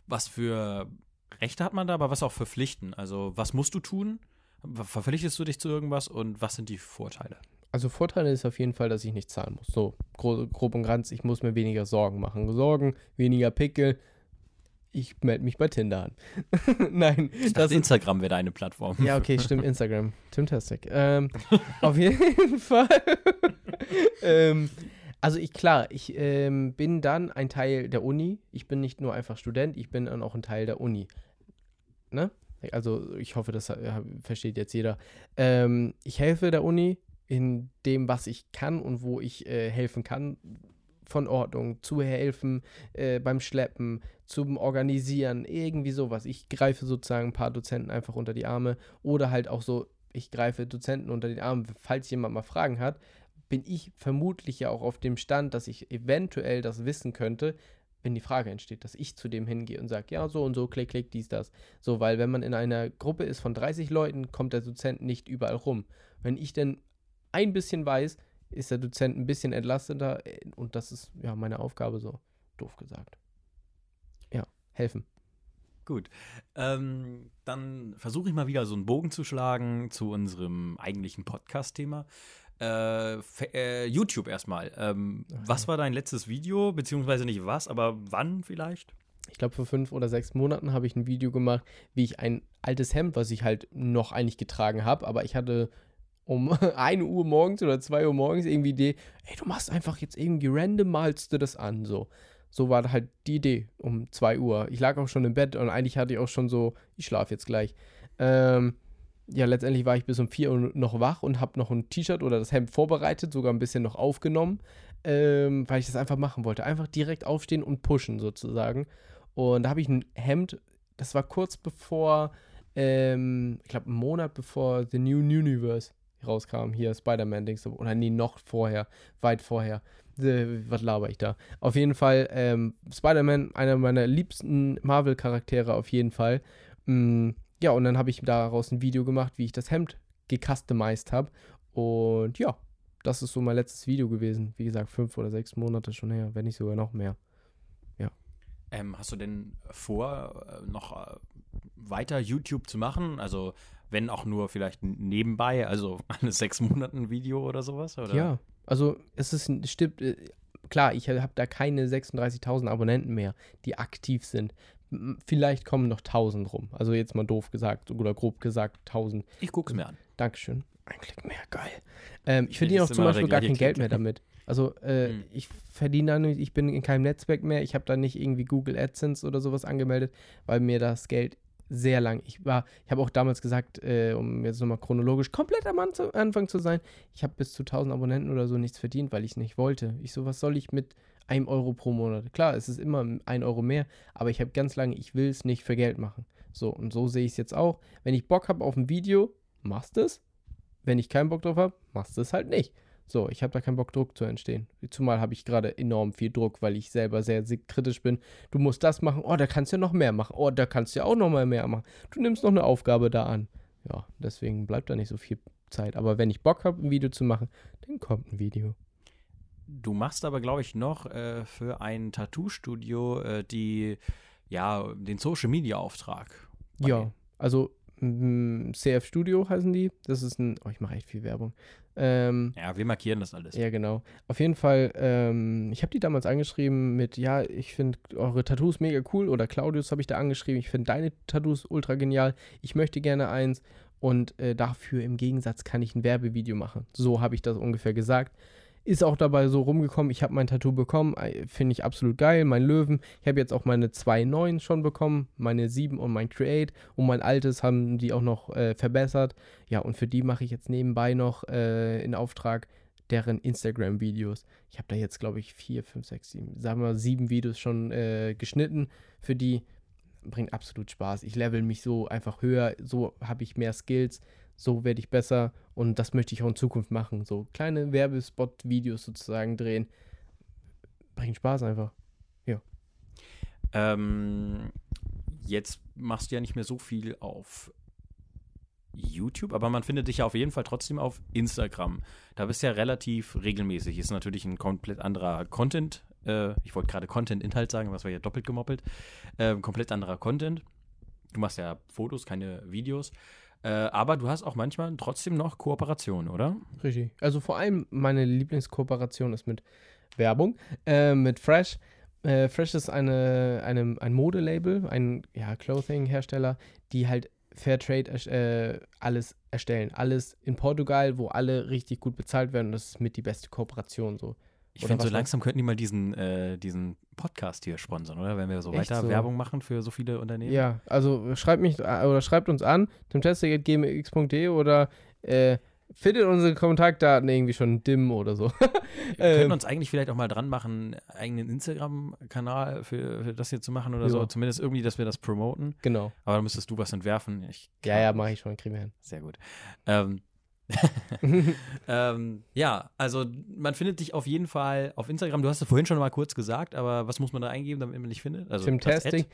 was für Rechte hat man da, aber was auch für Pflichten? Also, was musst du tun? Verpflichtest du dich zu irgendwas und was sind die Vorteile? Also Vorteile ist auf jeden Fall, dass ich nicht zahlen muss. So, grob, grob und ganz, ich muss mir weniger Sorgen machen. Sorgen, weniger Pickel, ich melde mich bei Tinder an. Nein. Ich das Instagram wäre deine Plattform. Ja, okay, stimmt, Instagram. Timtastic. Ähm, auf jeden Fall. ähm, also ich, klar, ich ähm, bin dann ein Teil der Uni. Ich bin nicht nur einfach Student, ich bin dann auch ein Teil der Uni. ne? Also ich hoffe, das äh, versteht jetzt jeder. Ähm, ich helfe der Uni in dem, was ich kann und wo ich äh, helfen kann. Von Ordnung, zu helfen äh, beim Schleppen, zum Organisieren, irgendwie sowas. Ich greife sozusagen ein paar Dozenten einfach unter die Arme oder halt auch so, ich greife Dozenten unter die Arme, falls jemand mal Fragen hat, bin ich vermutlich ja auch auf dem Stand, dass ich eventuell das wissen könnte, wenn die Frage entsteht, dass ich zu dem hingehe und sage, ja, so und so, klick, klick, dies, das. So, weil wenn man in einer Gruppe ist von 30 Leuten, kommt der Dozent nicht überall rum. Wenn ich denn ein bisschen weiß, ist der Dozent ein bisschen entlasteter äh, und das ist ja meine Aufgabe so, doof gesagt. Helfen. Gut. Ähm, dann versuche ich mal wieder so einen Bogen zu schlagen zu unserem eigentlichen Podcast-Thema. Äh, äh, YouTube erstmal. Ähm, was war dein letztes Video? Beziehungsweise nicht was, aber wann vielleicht? Ich glaube, vor fünf oder sechs Monaten habe ich ein Video gemacht, wie ich ein altes Hemd, was ich halt noch eigentlich getragen habe, aber ich hatte um 1 Uhr morgens oder 2 Uhr morgens irgendwie die Idee, ey, du machst einfach jetzt irgendwie random, malst du das an, so. So war halt die Idee um 2 Uhr. Ich lag auch schon im Bett und eigentlich hatte ich auch schon so, ich schlafe jetzt gleich. Ähm, ja, letztendlich war ich bis um 4 Uhr noch wach und habe noch ein T-Shirt oder das Hemd vorbereitet, sogar ein bisschen noch aufgenommen, ähm, weil ich das einfach machen wollte. Einfach direkt aufstehen und pushen sozusagen. Und da habe ich ein Hemd, das war kurz bevor, ähm, ich glaube, einen Monat bevor The New Universe rauskam. Hier Spider-Man-Dings. Oder nee, noch vorher, weit vorher. Äh, was laber ich da? Auf jeden Fall, ähm, Spider-Man, einer meiner liebsten Marvel-Charaktere auf jeden Fall. Mm, ja, und dann habe ich daraus ein Video gemacht, wie ich das Hemd gecustomized habe. Und ja, das ist so mein letztes Video gewesen. Wie gesagt, fünf oder sechs Monate schon her, wenn nicht sogar noch mehr. Ja. Ähm, hast du denn vor, äh, noch äh, weiter YouTube zu machen? Also, wenn auch nur vielleicht nebenbei, also eine sechs Monaten Video oder sowas? Oder? Ja, also es ist, stimmt, äh, klar, ich habe da keine 36.000 Abonnenten mehr, die aktiv sind vielleicht kommen noch 1000 rum. Also jetzt mal doof gesagt oder grob gesagt 1000. Ich gucke es mir an. Dankeschön. Ein Klick mehr, geil. Ähm, ich verdiene auch zum Beispiel gar kein Klick. Geld mehr damit. Also äh, hm. ich verdiene da nicht, ich bin in keinem Netzwerk mehr. Ich habe da nicht irgendwie Google AdSense oder sowas angemeldet, weil mir das Geld sehr lang. Ich war, ich habe auch damals gesagt, äh, um jetzt nochmal chronologisch komplett am Anfang zu sein, ich habe bis zu 1000 Abonnenten oder so nichts verdient, weil ich es nicht wollte. Ich so, was soll ich mit einem Euro pro Monat. Klar, es ist immer ein Euro mehr, aber ich habe ganz lange, ich will es nicht für Geld machen. So, und so sehe ich es jetzt auch. Wenn ich Bock habe auf ein Video, machst es. Wenn ich keinen Bock drauf habe, machst es halt nicht. So, ich habe da keinen Bock, Druck zu entstehen. Zumal habe ich gerade enorm viel Druck, weil ich selber sehr, sehr kritisch bin. Du musst das machen. Oh, da kannst du ja noch mehr machen. Oh, da kannst du ja auch noch mal mehr machen. Du nimmst noch eine Aufgabe da an. Ja, deswegen bleibt da nicht so viel Zeit. Aber wenn ich Bock habe, ein Video zu machen, dann kommt ein Video. Du machst aber, glaube ich, noch äh, für ein Tattoo-Studio äh, die, ja, den Social Media Auftrag. Ja, also CF Studio heißen die. Das ist ein, oh, ich mache echt viel Werbung. Ähm, ja, wir markieren das alles. Ja, genau. Auf jeden Fall, ähm, ich habe die damals angeschrieben mit, ja, ich finde eure Tattoos mega cool. Oder Claudius habe ich da angeschrieben, ich finde deine Tattoos ultra genial. Ich möchte gerne eins. Und äh, dafür im Gegensatz kann ich ein Werbevideo machen. So habe ich das ungefähr gesagt. Ist auch dabei so rumgekommen, ich habe mein Tattoo bekommen, äh, finde ich absolut geil, mein Löwen. Ich habe jetzt auch meine zwei neuen schon bekommen, meine 7 und mein Create. Und mein altes haben die auch noch äh, verbessert. Ja, und für die mache ich jetzt nebenbei noch äh, in Auftrag deren Instagram-Videos. Ich habe da jetzt, glaube ich, vier, fünf, sechs, sieben, sagen wir sieben Videos schon äh, geschnitten. Für die bringt absolut Spaß. Ich level mich so einfach höher, so habe ich mehr Skills so werde ich besser und das möchte ich auch in Zukunft machen. So kleine Werbespot-Videos sozusagen drehen. Bringt Spaß einfach. Ja. Ähm, jetzt machst du ja nicht mehr so viel auf YouTube, aber man findet dich ja auf jeden Fall trotzdem auf Instagram. Da bist du ja relativ regelmäßig. Ist natürlich ein komplett anderer Content. Äh, ich wollte gerade Content-Inhalt sagen, was war ja doppelt gemoppelt. Äh, komplett anderer Content. Du machst ja Fotos, keine Videos. Äh, aber du hast auch manchmal trotzdem noch Kooperation, oder? Richtig. Also vor allem meine Lieblingskooperation ist mit Werbung, äh, mit Fresh. Äh, Fresh ist eine, eine, ein Modelabel, ein ja, Clothing-Hersteller, die halt Fairtrade äh, alles erstellen. Alles in Portugal, wo alle richtig gut bezahlt werden. Und das ist mit die beste Kooperation so. Ich finde, so langsam könnten die mal diesen, äh, diesen Podcast hier sponsern, oder? Wenn wir so Echt weiter so? Werbung machen für so viele Unternehmen. Ja, also schreibt mich oder schreibt uns an, timtastic.gmx.de oder äh, findet unsere Kontaktdaten irgendwie schon dim oder so. Wir können ähm, uns eigentlich vielleicht auch mal dran machen, einen eigenen Instagram-Kanal für, für das hier zu machen oder Ja. so. Zumindest irgendwie, dass wir das promoten. genau. Aber da müsstest du was entwerfen. Ich Ja, ja, mache ich schon, kriegen wir hin. Sehr gut. Ähm, ähm, ja, also man findet dich auf jeden Fall auf Instagram. Du hast es vorhin schon mal kurz gesagt, aber was muss man da eingeben, damit man dich findet? Also das Timtastic.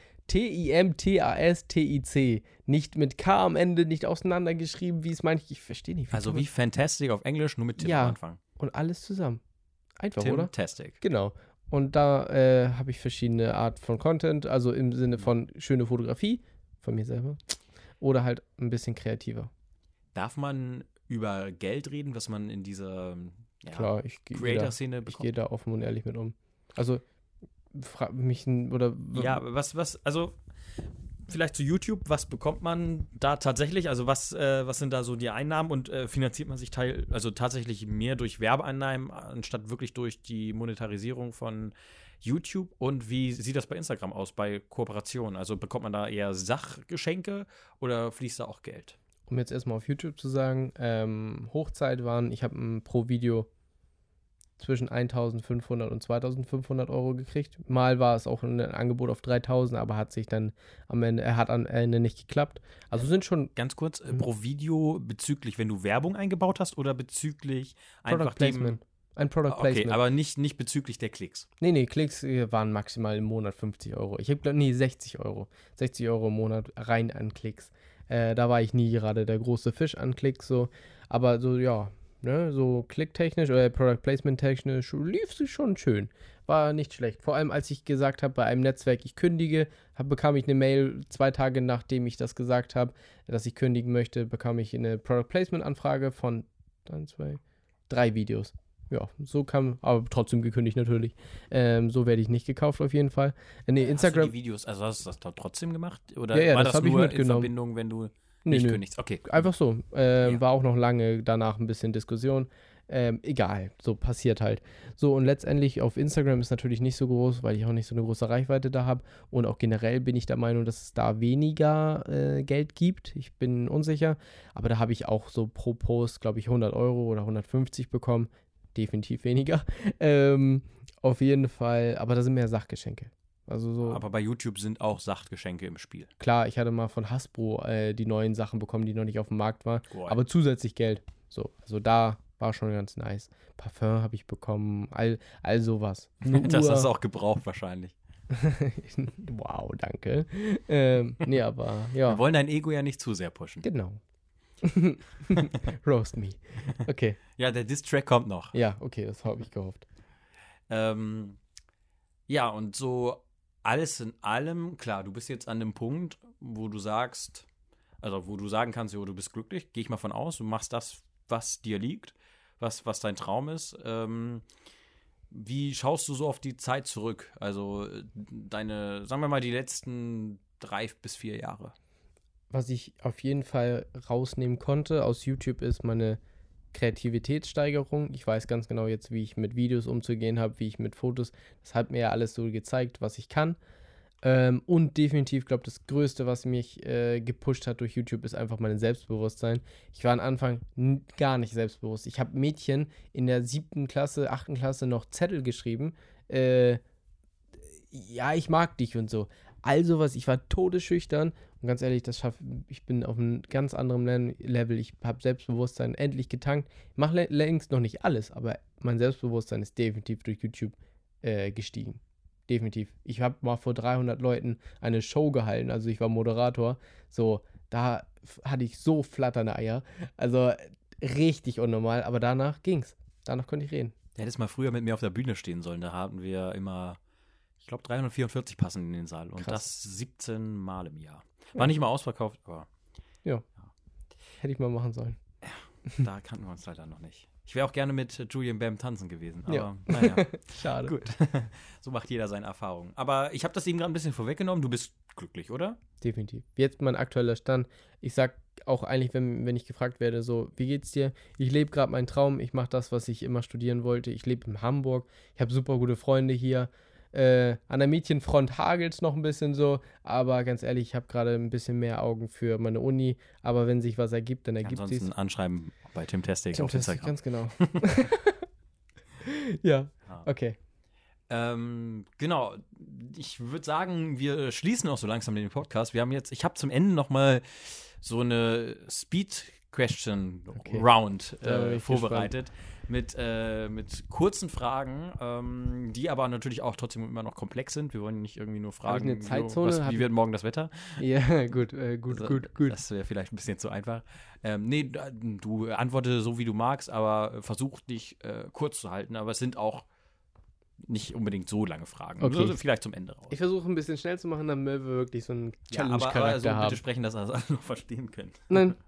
Nicht mit K am Ende, nicht auseinandergeschrieben, wie es manche. Ich verstehe nicht. Also wie Fantastic auf Englisch, nur mit Tim Ja. am Anfang. Und alles zusammen. Einfach, oder? Timtastic. Genau. Und da äh, habe ich verschiedene Art von Content, also im Sinne von schöne Fotografie von mir selber oder halt ein bisschen kreativer. Darf man über Geld reden, was man in dieser ja, Klar, ich gehe da, Creator-Szene ich bekommt? gehe da offen und ehrlich mit um. Also frag mich oder Ja, was, was, also vielleicht zu YouTube, was bekommt man da tatsächlich? Also was, äh, was sind da so die Einnahmen und äh, finanziert man sich teil, also tatsächlich mehr durch Werbeeinnahmen, anstatt wirklich durch die Monetarisierung von YouTube? Und wie sieht das bei Instagram aus, bei Kooperationen? Also bekommt man da eher Sachgeschenke oder fließt da auch Geld? Um jetzt erstmal auf YouTube zu sagen, ähm, Hochzeit waren, ich habe pro Video zwischen 1500 und 2500 Euro gekriegt. Mal war es auch ein Angebot auf 3000, aber hat sich dann am Ende, er hat am Ende nicht geklappt. Also sind schon Ganz kurz, äh, Mhm. pro Video bezüglich, wenn du Werbung eingebaut hast oder bezüglich Product einfach dem, Placement. Ein Product Okay, Placement. aber nicht, nicht bezüglich der Klicks. Nee, nee, Klicks äh, waren maximal im Monat 50 Euro. Ich habe, nee, 60 Euro. 60 Euro im Monat rein an Klicks. Äh, da war ich nie gerade der große Fisch an Klicks, so. Aber so, ja, ne, so klicktechnisch oder Product Placement technisch lief es schon schön. War nicht schlecht. Vor allem, als ich gesagt habe, bei einem Netzwerk, ich kündige, hab, bekam ich eine Mail zwei Tage nachdem ich das gesagt habe, dass ich kündigen möchte, bekam ich eine Product Placement Anfrage von ein, zwei, drei Videos. Ja, so kam, aber trotzdem gekündigt natürlich. Ähm, so werde ich nicht gekauft auf jeden Fall. Äh, nee, Hast du Instagram. die Videos, also hast du das trotzdem gemacht? Oder Ja, ja, war das das, hab ich nur in mitgenommen. Verbindung, wenn du Nee, nicht nö. kündigst? Okay. Einfach so. Ähm, Ja. War auch noch lange danach ein bisschen Diskussion. Ähm, egal, so passiert halt. So, und letztendlich auf Instagram ist natürlich nicht so groß, weil ich auch nicht so eine große Reichweite da habe. Und auch generell bin ich der Meinung, dass es da weniger äh, Geld gibt. Ich bin unsicher. Aber da habe ich auch so pro Post, glaube ich, 100 Euro oder 150 bekommen. Definitiv weniger. Ähm, auf jeden Fall, aber da sind mehr Sachgeschenke. Also so. Aber bei YouTube sind auch Sachtgeschenke im Spiel. Klar, ich hatte mal von Hasbro äh, die neuen Sachen bekommen, die noch nicht auf dem Markt waren. Boah. Aber zusätzlich Geld. So, also da war schon ganz nice. Parfum habe ich bekommen, all, all sowas. Das hast du auch gebraucht wahrscheinlich. wow, danke. Ähm, nee, aber ja, Wir wollen dein Ego ja nicht zu sehr pushen. genau. Roast me. Okay, Ja, der Diss-Track kommt noch. ja, okay, das habe ich gehofft. Ähm, ja, und so alles in allem, klar, du bist jetzt an dem Punkt, wo du sagst, also wo du sagen kannst, jo, du bist glücklich, gehe ich mal von aus, du machst das, was dir liegt, was, was dein Traum ist. Ähm, wie schaust du so auf die Zeit zurück? Also äh, deine, sagen wir mal, die letzten drei bis vier Jahre. Was ich auf jeden Fall rausnehmen konnte aus YouTube ist meine Kreativitätssteigerung. Ich weiß ganz genau jetzt, wie ich mit Videos umzugehen habe, wie ich mit Fotos. Das hat mir ja alles so gezeigt, was ich kann. Ähm, und definitiv, glaube das Größte, was mich äh, gepusht hat durch YouTube, ist einfach mein Selbstbewusstsein. Ich war am Anfang gar nicht selbstbewusst. Ich habe Mädchen in der siebten Klasse, achten Klasse noch Zettel geschrieben. Äh, ja, ich mag dich und so. Also was, ich war todesschüchtern und ganz ehrlich, das schafft, ich bin auf einem ganz anderen Le- Level. Ich habe Selbstbewusstsein endlich getankt. Ich mache lä- längst noch nicht alles, aber mein Selbstbewusstsein ist definitiv durch YouTube äh, gestiegen. Definitiv. Ich habe mal vor 300 Leuten eine Show gehalten, also ich war Moderator. So, da hatte ich so flatternde Eier. Also richtig unnormal, aber danach ging's. Danach konnte ich reden. Der hättest mal früher mit mir auf der Bühne stehen sollen. Da hatten wir immer, glaube, 344 passen in den Saal. Und Krass. das 17 Mal im Jahr. War nicht mal ausverkauft, aber Hätte ich mal machen sollen. da kannten wir uns leider noch nicht. Ich wäre auch gerne mit äh, Julian Bam tanzen gewesen. Aber Ja. naja, Schade. gut. so macht jeder seine Erfahrungen. Aber ich habe das eben gerade ein bisschen vorweggenommen. Du bist glücklich, oder? Definitiv. Jetzt mein aktueller Stand. Ich sag auch eigentlich, wenn, wenn ich gefragt werde, so, wie geht's dir? Ich lebe gerade meinen Traum. Ich mache das, was ich immer studieren wollte. Ich lebe in Hamburg. Ich habe super gute Freunde hier. Äh, an der Mädchenfront hagelt es noch ein bisschen so, aber ganz ehrlich, ich habe gerade ein bisschen mehr Augen für meine Uni. Aber wenn sich was ergibt, dann ergibt sich Ansonsten anschreiben bei Tim Testing Tim auf Testing, Instagram. Ganz genau. ja, Ah. okay. Ähm, genau. Ich würde sagen, wir schließen auch so langsam den Podcast. Wir haben jetzt, ich habe zum Ende noch mal so eine Speed Question Okay. Round äh, vorbereitet mit, äh, mit kurzen Fragen, ähm, die aber natürlich auch trotzdem immer noch komplex sind. Wir wollen nicht irgendwie nur fragen, eine wie- Zeitzone? was, Hab wie wird morgen das Wetter? Ja, gut, äh, gut, Also, gut, gut. Das wäre vielleicht ein bisschen zu einfach. Ähm, nee, du antworte so, wie du magst, aber versuch dich äh, kurz zu halten. Aber es sind auch nicht unbedingt so lange Fragen. Okay. Also vielleicht zum Ende raus. Ich versuche ein bisschen schnell zu machen, damit wir wirklich so einen Ja, aber, aber so Challenge-Charakter bitte haben. sprechen, dass das alle noch verstehen können. Nein.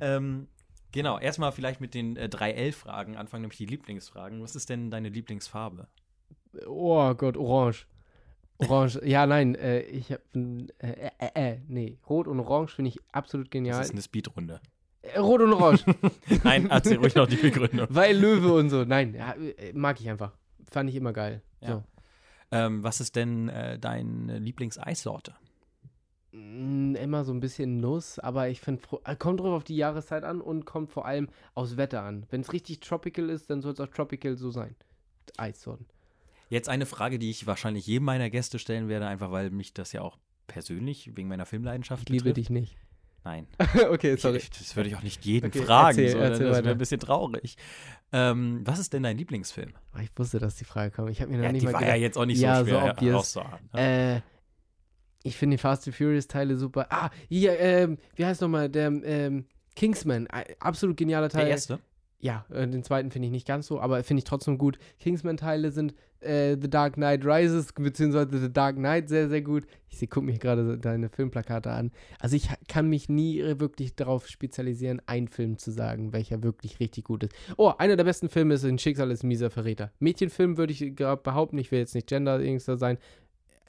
Ähm, genau, erstmal vielleicht mit den äh, drei L-Fragen anfangen, nämlich die Lieblingsfragen. Was ist denn deine Lieblingsfarbe? Oh Gott, orange. Orange. ja, nein, äh, ich habe äh, äh, äh, nee, rot und orange finde ich absolut Das genial. ist eine Speedrunde. Äh, rot und orange. Nein, erzähl ruhig noch die Begründung. Weil Löwe und so. Nein, ja, äh, mag ich einfach. Fand ich immer geil. Ja. So. Ähm, was ist denn äh, deine Lieblingseissorte? Mm, Immer so ein bisschen Nuss, aber ich finde, kommt drauf auf die Jahreszeit an und kommt vor allem aufs Wetter an. Wenn es richtig tropical ist, dann soll es auch tropical so sein. Eissorten. Jetzt eine Frage, die ich wahrscheinlich jedem meiner Gäste stellen werde, einfach weil mich das ja auch persönlich wegen meiner Filmleidenschaft Ich liebe betrifft. dich nicht. Nein. okay, sorry. Ich, das würde ich auch nicht jeden Okay, fragen, erzähl, sondern erzähl das wäre ein bisschen traurig. Ähm, was ist denn dein Lieblingsfilm? Oh, ich wusste, dass die Frage kommt. Ich habe mir noch Ja, nicht die mal war gedacht. ja jetzt auch nicht Ja, so so schwer obvious. herauszuahnen. ne? Äh, ich finde die Fast and Furious Teile super. Ah, hier, ähm, wie heißt nochmal, der, ähm, Kingsman. Äh, absolut genialer Teil. Der erste? Ja, äh, den zweiten finde ich nicht ganz so, aber finde ich trotzdem gut. Kingsman-Teile sind äh, The Dark Knight Rises, beziehungsweise The Dark Knight sehr, sehr gut. Ich gucke mir gerade deine Filmplakate an. Also ich kann mich nie wirklich darauf spezialisieren, einen Film zu sagen, welcher wirklich richtig gut ist. Oh, einer der besten Filme ist In Schicksal ist ein mieser Verräter. Mädchenfilm würde ich gerade behaupten, ich will jetzt nicht gender irgendwas sein.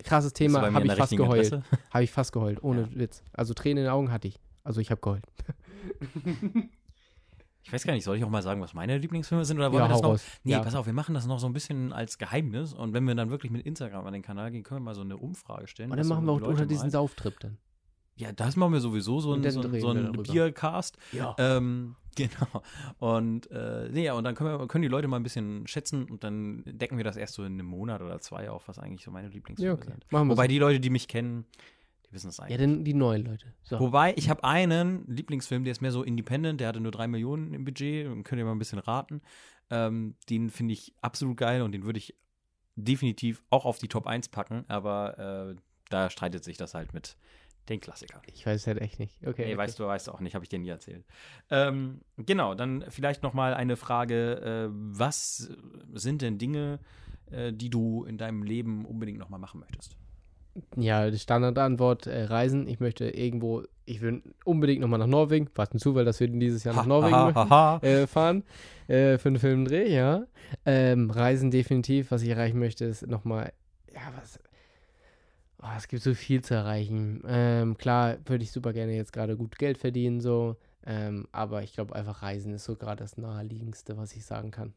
Krasses Thema, habe ich fast geheult. Habe ich fast geheult, ohne Ja. Witz. Also Tränen in den Augen hatte ich. Also ich habe geheult. Ich weiß gar nicht, soll ich auch mal sagen, was meine Lieblingsfilme sind? Oder wollen Ja, wir das noch? raus. Nee, Ja. pass auf, wir machen das noch so ein bisschen als Geheimnis. Und wenn wir dann wirklich mit Instagram an den Kanal gehen, können wir mal so eine Umfrage stellen. Und dann machen so wir auch Leute unter diesen Sauftrip dann. Ja, das machen wir sowieso, so ein, so so wir ein darüber. Biercast. Ja. Ähm, genau. Und äh, nee, ja, und dann können, wir, können die Leute mal ein bisschen schätzen und dann decken wir das erst so in einem Monat oder zwei auf, was eigentlich so meine Lieblingsfilme Ja, okay. sind. Machen Wobei so. die Leute, die mich kennen, die wissen es Ja, eigentlich. denn die neuen Leute. So. Wobei, ich habe einen Lieblingsfilm, der ist mehr so independent, der hatte nur drei Millionen im Budget, und könnt ihr mal ein bisschen raten. Ähm, den finde ich absolut geil und den würde ich definitiv auch auf die Top 1 packen, aber äh, da streitet sich das halt mit den Klassikern. Ich weiß halt echt nicht. Okay. Nee, okay. weißt du, weißt du auch nicht, habe ich dir nie erzählt. Ähm, genau, dann vielleicht noch mal eine Frage: äh, Was sind denn Dinge, äh, die du in deinem Leben unbedingt noch mal machen möchtest? Ja, die Standardantwort: äh, Reisen. Ich möchte irgendwo, ich will unbedingt nochmal nach Norwegen. Was ein Zufall, dass wir dieses Jahr nach Norwegen ha, ha, ha. äh, fahren. Äh, für einen Filmdreh, ja. Ähm, Reisen definitiv. Was ich erreichen möchte, ist nochmal, ja, was. Oh, es gibt so viel zu erreichen. Ähm, klar, würde ich super gerne jetzt gerade gut Geld verdienen, so. Ähm, aber ich glaube, einfach Reisen ist so gerade das naheliegendste, was ich sagen kann.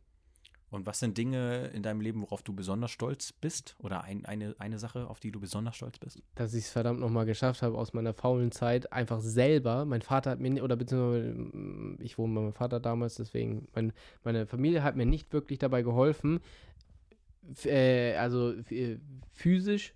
Und was sind Dinge in deinem Leben, worauf du besonders stolz bist? Oder ein, eine, eine Sache, auf die du besonders stolz bist? dass ich es verdammt nochmal geschafft habe, aus meiner faulen Zeit einfach selber, mein Vater hat mir, oder beziehungsweise mm, ich wohne bei meinem Vater damals, deswegen, mein, meine Familie hat mir nicht wirklich dabei geholfen, äh, also äh, physisch,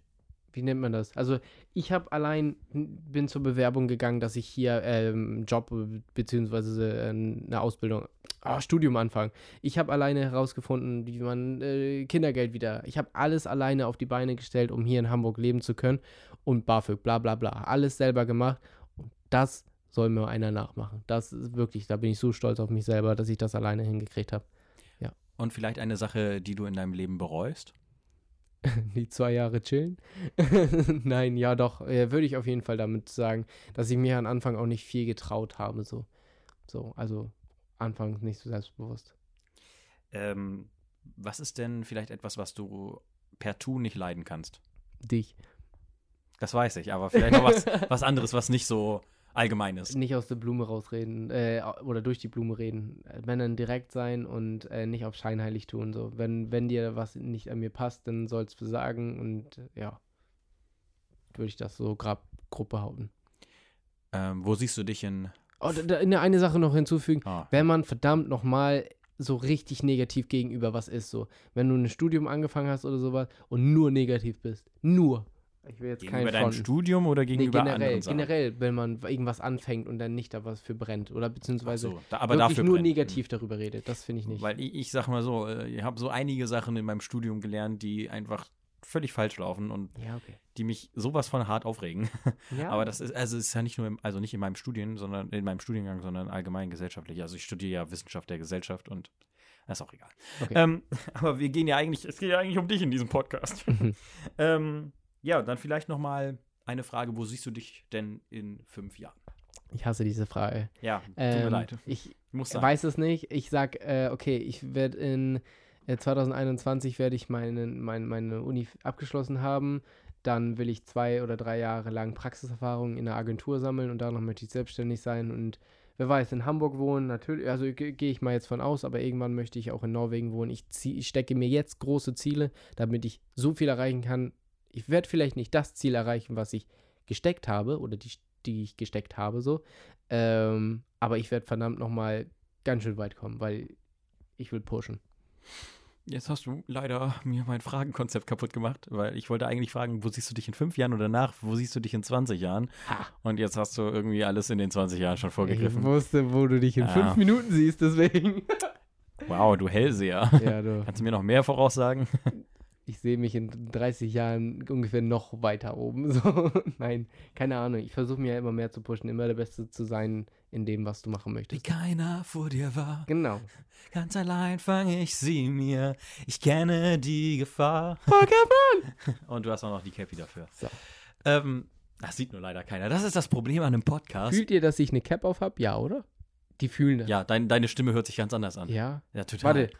wie nennt man das? Also ich habe allein, bin zur Bewerbung gegangen, dass ich hier ähm, Job äh, beziehungsweise äh, eine Ausbildung, ah, Studium anfange. Ich habe alleine herausgefunden, wie man äh, Kindergeld wieder. Ich habe alles alleine auf die Beine gestellt, um hier in Hamburg leben zu können. Und BAföG, bla bla bla. Alles selber gemacht. Und das soll mir einer nachmachen. Das ist wirklich, da bin ich so stolz auf mich selber, dass ich das alleine hingekriegt habe. Und vielleicht eine Sache, die du in deinem Leben bereust? Die zwei Jahre chillen? Nein, ja doch. Äh, Würde ich auf jeden Fall damit sagen, dass ich mir am Anfang auch nicht viel getraut habe. So, so also anfangs nicht so selbstbewusst. Ähm, was ist denn vielleicht etwas, was du per Tu nicht leiden kannst? Dich. Das weiß ich, aber vielleicht noch was, was anderes, was nicht so Allgemeines. Nicht aus der Blume rausreden äh, oder durch die Blume reden. Wenn dann direkt sein und äh, nicht auf scheinheilig tun. So. Wenn, wenn dir was nicht an mir passt, dann sollst du sagen und äh, ja, würde ich das so grab, grob behaupten. Ähm, wo siehst du dich in. Oh, da, da, eine Sache noch hinzufügen. Ah, wenn man verdammt nochmal so richtig negativ gegenüber was ist, so. Wenn du ein Studium angefangen hast oder sowas und nur negativ bist. Nur. Ich will jetzt gegenüber kein deinem Fronten. Studium oder Nee, gegenüber generell, anderen Sachen? generell, wenn man irgendwas anfängt und dann nicht da was für brennt. Oder beziehungsweise so, da, aber wirklich nur brennt. negativ darüber redet. Das finde ich nicht. Weil ich, ich sag mal so, äh, ich habe so einige Sachen in meinem Studium gelernt, die einfach völlig falsch laufen und ja, okay. die mich sowas von hart aufregen. Ja, Aber das ist, also ist ja nicht nur, im, also nicht in meinem Studien, sondern in meinem Studiengang, sondern allgemein gesellschaftlich. Also ich studiere ja Wissenschaft der Gesellschaft und das ist auch egal. Okay. Ähm, aber wir gehen ja eigentlich, es geht ja eigentlich um dich in diesem Podcast. ähm, ja, dann vielleicht noch mal eine Frage, wo siehst du dich denn in fünf Jahren? ich hasse diese Frage. Ja, tut mir Ähm, leid. Ich muss weiß es nicht. Ich sag, äh, okay, ich werde in äh, 2021 werde ich meine, meine, meine Uni abgeschlossen haben. Dann will ich zwei oder drei Jahre lang Praxiserfahrung in einer Agentur sammeln und danach möchte ich selbstständig sein und wer weiß, in Hamburg wohnen, natürlich, also ge- gehe ich mal jetzt von aus, aber irgendwann möchte ich auch in Norwegen wohnen. Ich, zieh, ich stecke mir jetzt große Ziele, damit ich so viel erreichen kann. Ich werde vielleicht nicht das Ziel erreichen, was ich gesteckt habe oder die, die ich gesteckt habe, so. Ähm, aber ich werde verdammt nochmal ganz schön weit kommen, weil ich will pushen. Jetzt hast du leider mir mein Fragenkonzept kaputt gemacht, weil ich wollte eigentlich fragen, wo siehst du dich in fünf Jahren oder danach, wo siehst du dich in 20 Jahren? Ha. Und jetzt hast du irgendwie alles in den 20 Jahren schon Ich vorgegriffen. wusste, wo du dich in Ja. fünf Minuten siehst, deswegen. Wow, du Hellseher. ja, du. Kannst du mir noch mehr voraussagen? Ich sehe mich in 30 Jahren ungefähr noch weiter oben. So. Nein, keine Ahnung. Ich versuche mir ja immer mehr zu pushen, immer der Beste zu sein in dem, was du machen Wie möchtest. keiner vor dir war, Genau. ganz allein fange ich sie mir. Ich kenne die Gefahr. Und du hast auch noch die Cappy dafür. So. Ähm, das sieht nur leider keiner. Das ist das Problem an einem Podcast. Fühlt ihr, dass ich eine Cap auf habe? Ja, oder? Die fühlen das. ja, dein, deine Stimme hört sich ganz anders an. Ja. Ja, total. Warte. Jetzt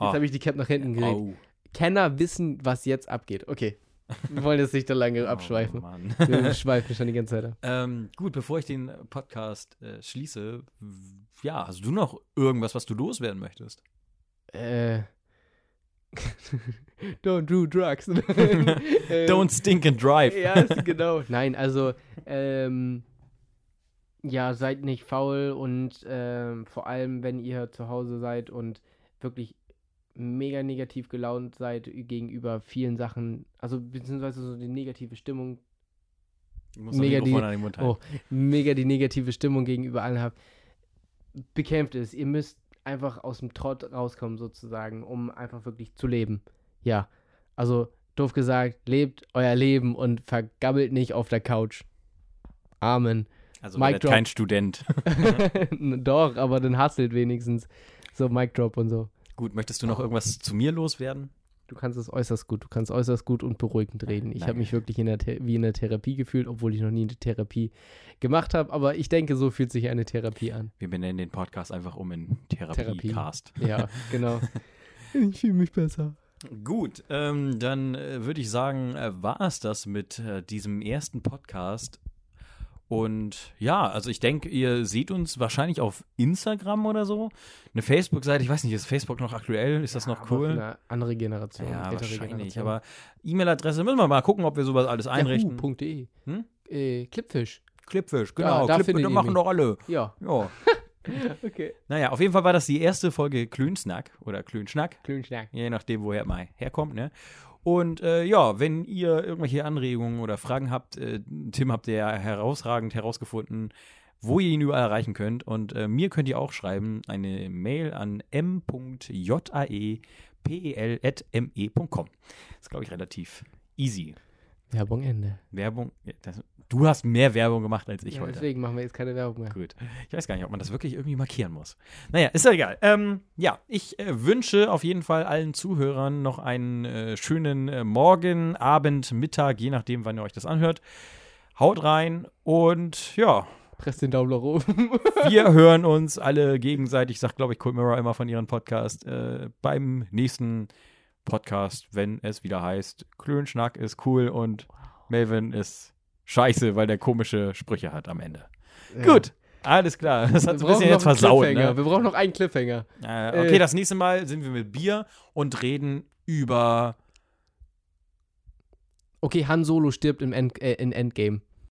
Oh. habe ich die Cap nach hinten gedreht. Oh. Kenner wissen, was jetzt abgeht. Okay. Wir wollen jetzt nicht da lange abschweifen. Oh. Wir schweifen schon die ganze Zeit ab. ähm, gut, bevor ich den Podcast äh, schließe, ja, hast du noch irgendwas, was du loswerden möchtest? Äh. Don't do drugs. Don't stink and drive. Ja, genau. Nein, also, ähm, ja, seid nicht faul und ähm, vor allem, wenn ihr zu Hause seid und wirklich mega negativ gelaunt seid gegenüber vielen Sachen, also beziehungsweise so die negative Stimmung, Du musst Mega die- an den Mund halten. oh, mega die negative Stimmung gegenüber allen habt, bekämpft es. Ihr müsst einfach aus dem Trott rauskommen, sozusagen, um einfach wirklich zu leben. Ja, also doof gesagt, lebt euer Leben und vergabbelt nicht auf der Couch. Amen. Also werdet drop. kein Student. Doch, aber dann hustelt wenigstens. So Mic Drop und so. Gut, möchtest du noch irgendwas zu mir loswerden? Du kannst es äußerst gut. Du kannst äußerst gut und beruhigend reden. Ich habe mich wirklich in der The wie in der Therapie gefühlt, obwohl ich noch nie eine Therapie gemacht habe. Aber ich denke, so fühlt sich eine Therapie an. Wir benennen den Podcast einfach um in Therapie. Therapiecast. Ja, genau. ich fühle mich besser. Gut, ähm, dann äh, würde ich sagen, äh, war es das mit äh, diesem ersten Podcast. Und ja, also ich denke, ihr seht uns wahrscheinlich auf Instagram oder so. Eine Facebook-Seite, ich weiß nicht, ist Facebook noch aktuell? Ist das noch cool? Eine andere Generation. Ja, wahrscheinlich. Generation. Aber E-Mail-Adresse müssen wir mal gucken, ob wir sowas alles einrichten. Yahoo.de. Hm? Äh, Clipfish. Clipfish, genau. da Clip, machen mich. doch alle. Ja, Ja. okay. Naja, auf jeden Fall war das die erste Folge Klönsnack oder Klönschnack. Klönschnack. Je nachdem, woher mal herkommt, ne? Und äh, ja, wenn ihr irgendwelche Anregungen oder Fragen habt, äh, Tim habt ihr ja herausragend herausgefunden, wo ihr ihn überall erreichen könnt. Und äh, mir könnt ihr auch schreiben, eine Mail an m.jaepel.me.com. Ist, glaube ich, relativ easy. Werbung Ende. Werbung, ja, das, du hast mehr Werbung gemacht als ich ja, heute. deswegen machen wir jetzt keine Werbung mehr. Gut. Ich weiß gar nicht, ob man das wirklich irgendwie markieren muss. Naja, ist ja egal. Ähm, ja, ich äh, wünsche auf jeden Fall allen Zuhörern noch einen äh, schönen äh, Morgen, Abend, Mittag, je nachdem, wann ihr euch das anhört. Haut rein und ja, Presst den Daumen nach oben. wir hören uns alle gegenseitig, sagt glaube ich Cold Mirror immer von ihren Podcast, äh, beim nächsten Podcast, wenn es wieder heißt, Klönschnack ist cool und Melvin ist scheiße, weil der komische Sprüche hat am Ende. Ja. Gut, alles klar. Das hat Wir ein brauchen bisschen noch jetzt einen versaut. Cliffhanger. Ne? Wir brauchen noch einen Cliffhanger. Äh, okay, Äh. das nächste Mal sind wir mit Bier und reden über. Okay, Han Solo stirbt im End, äh, in Endgame.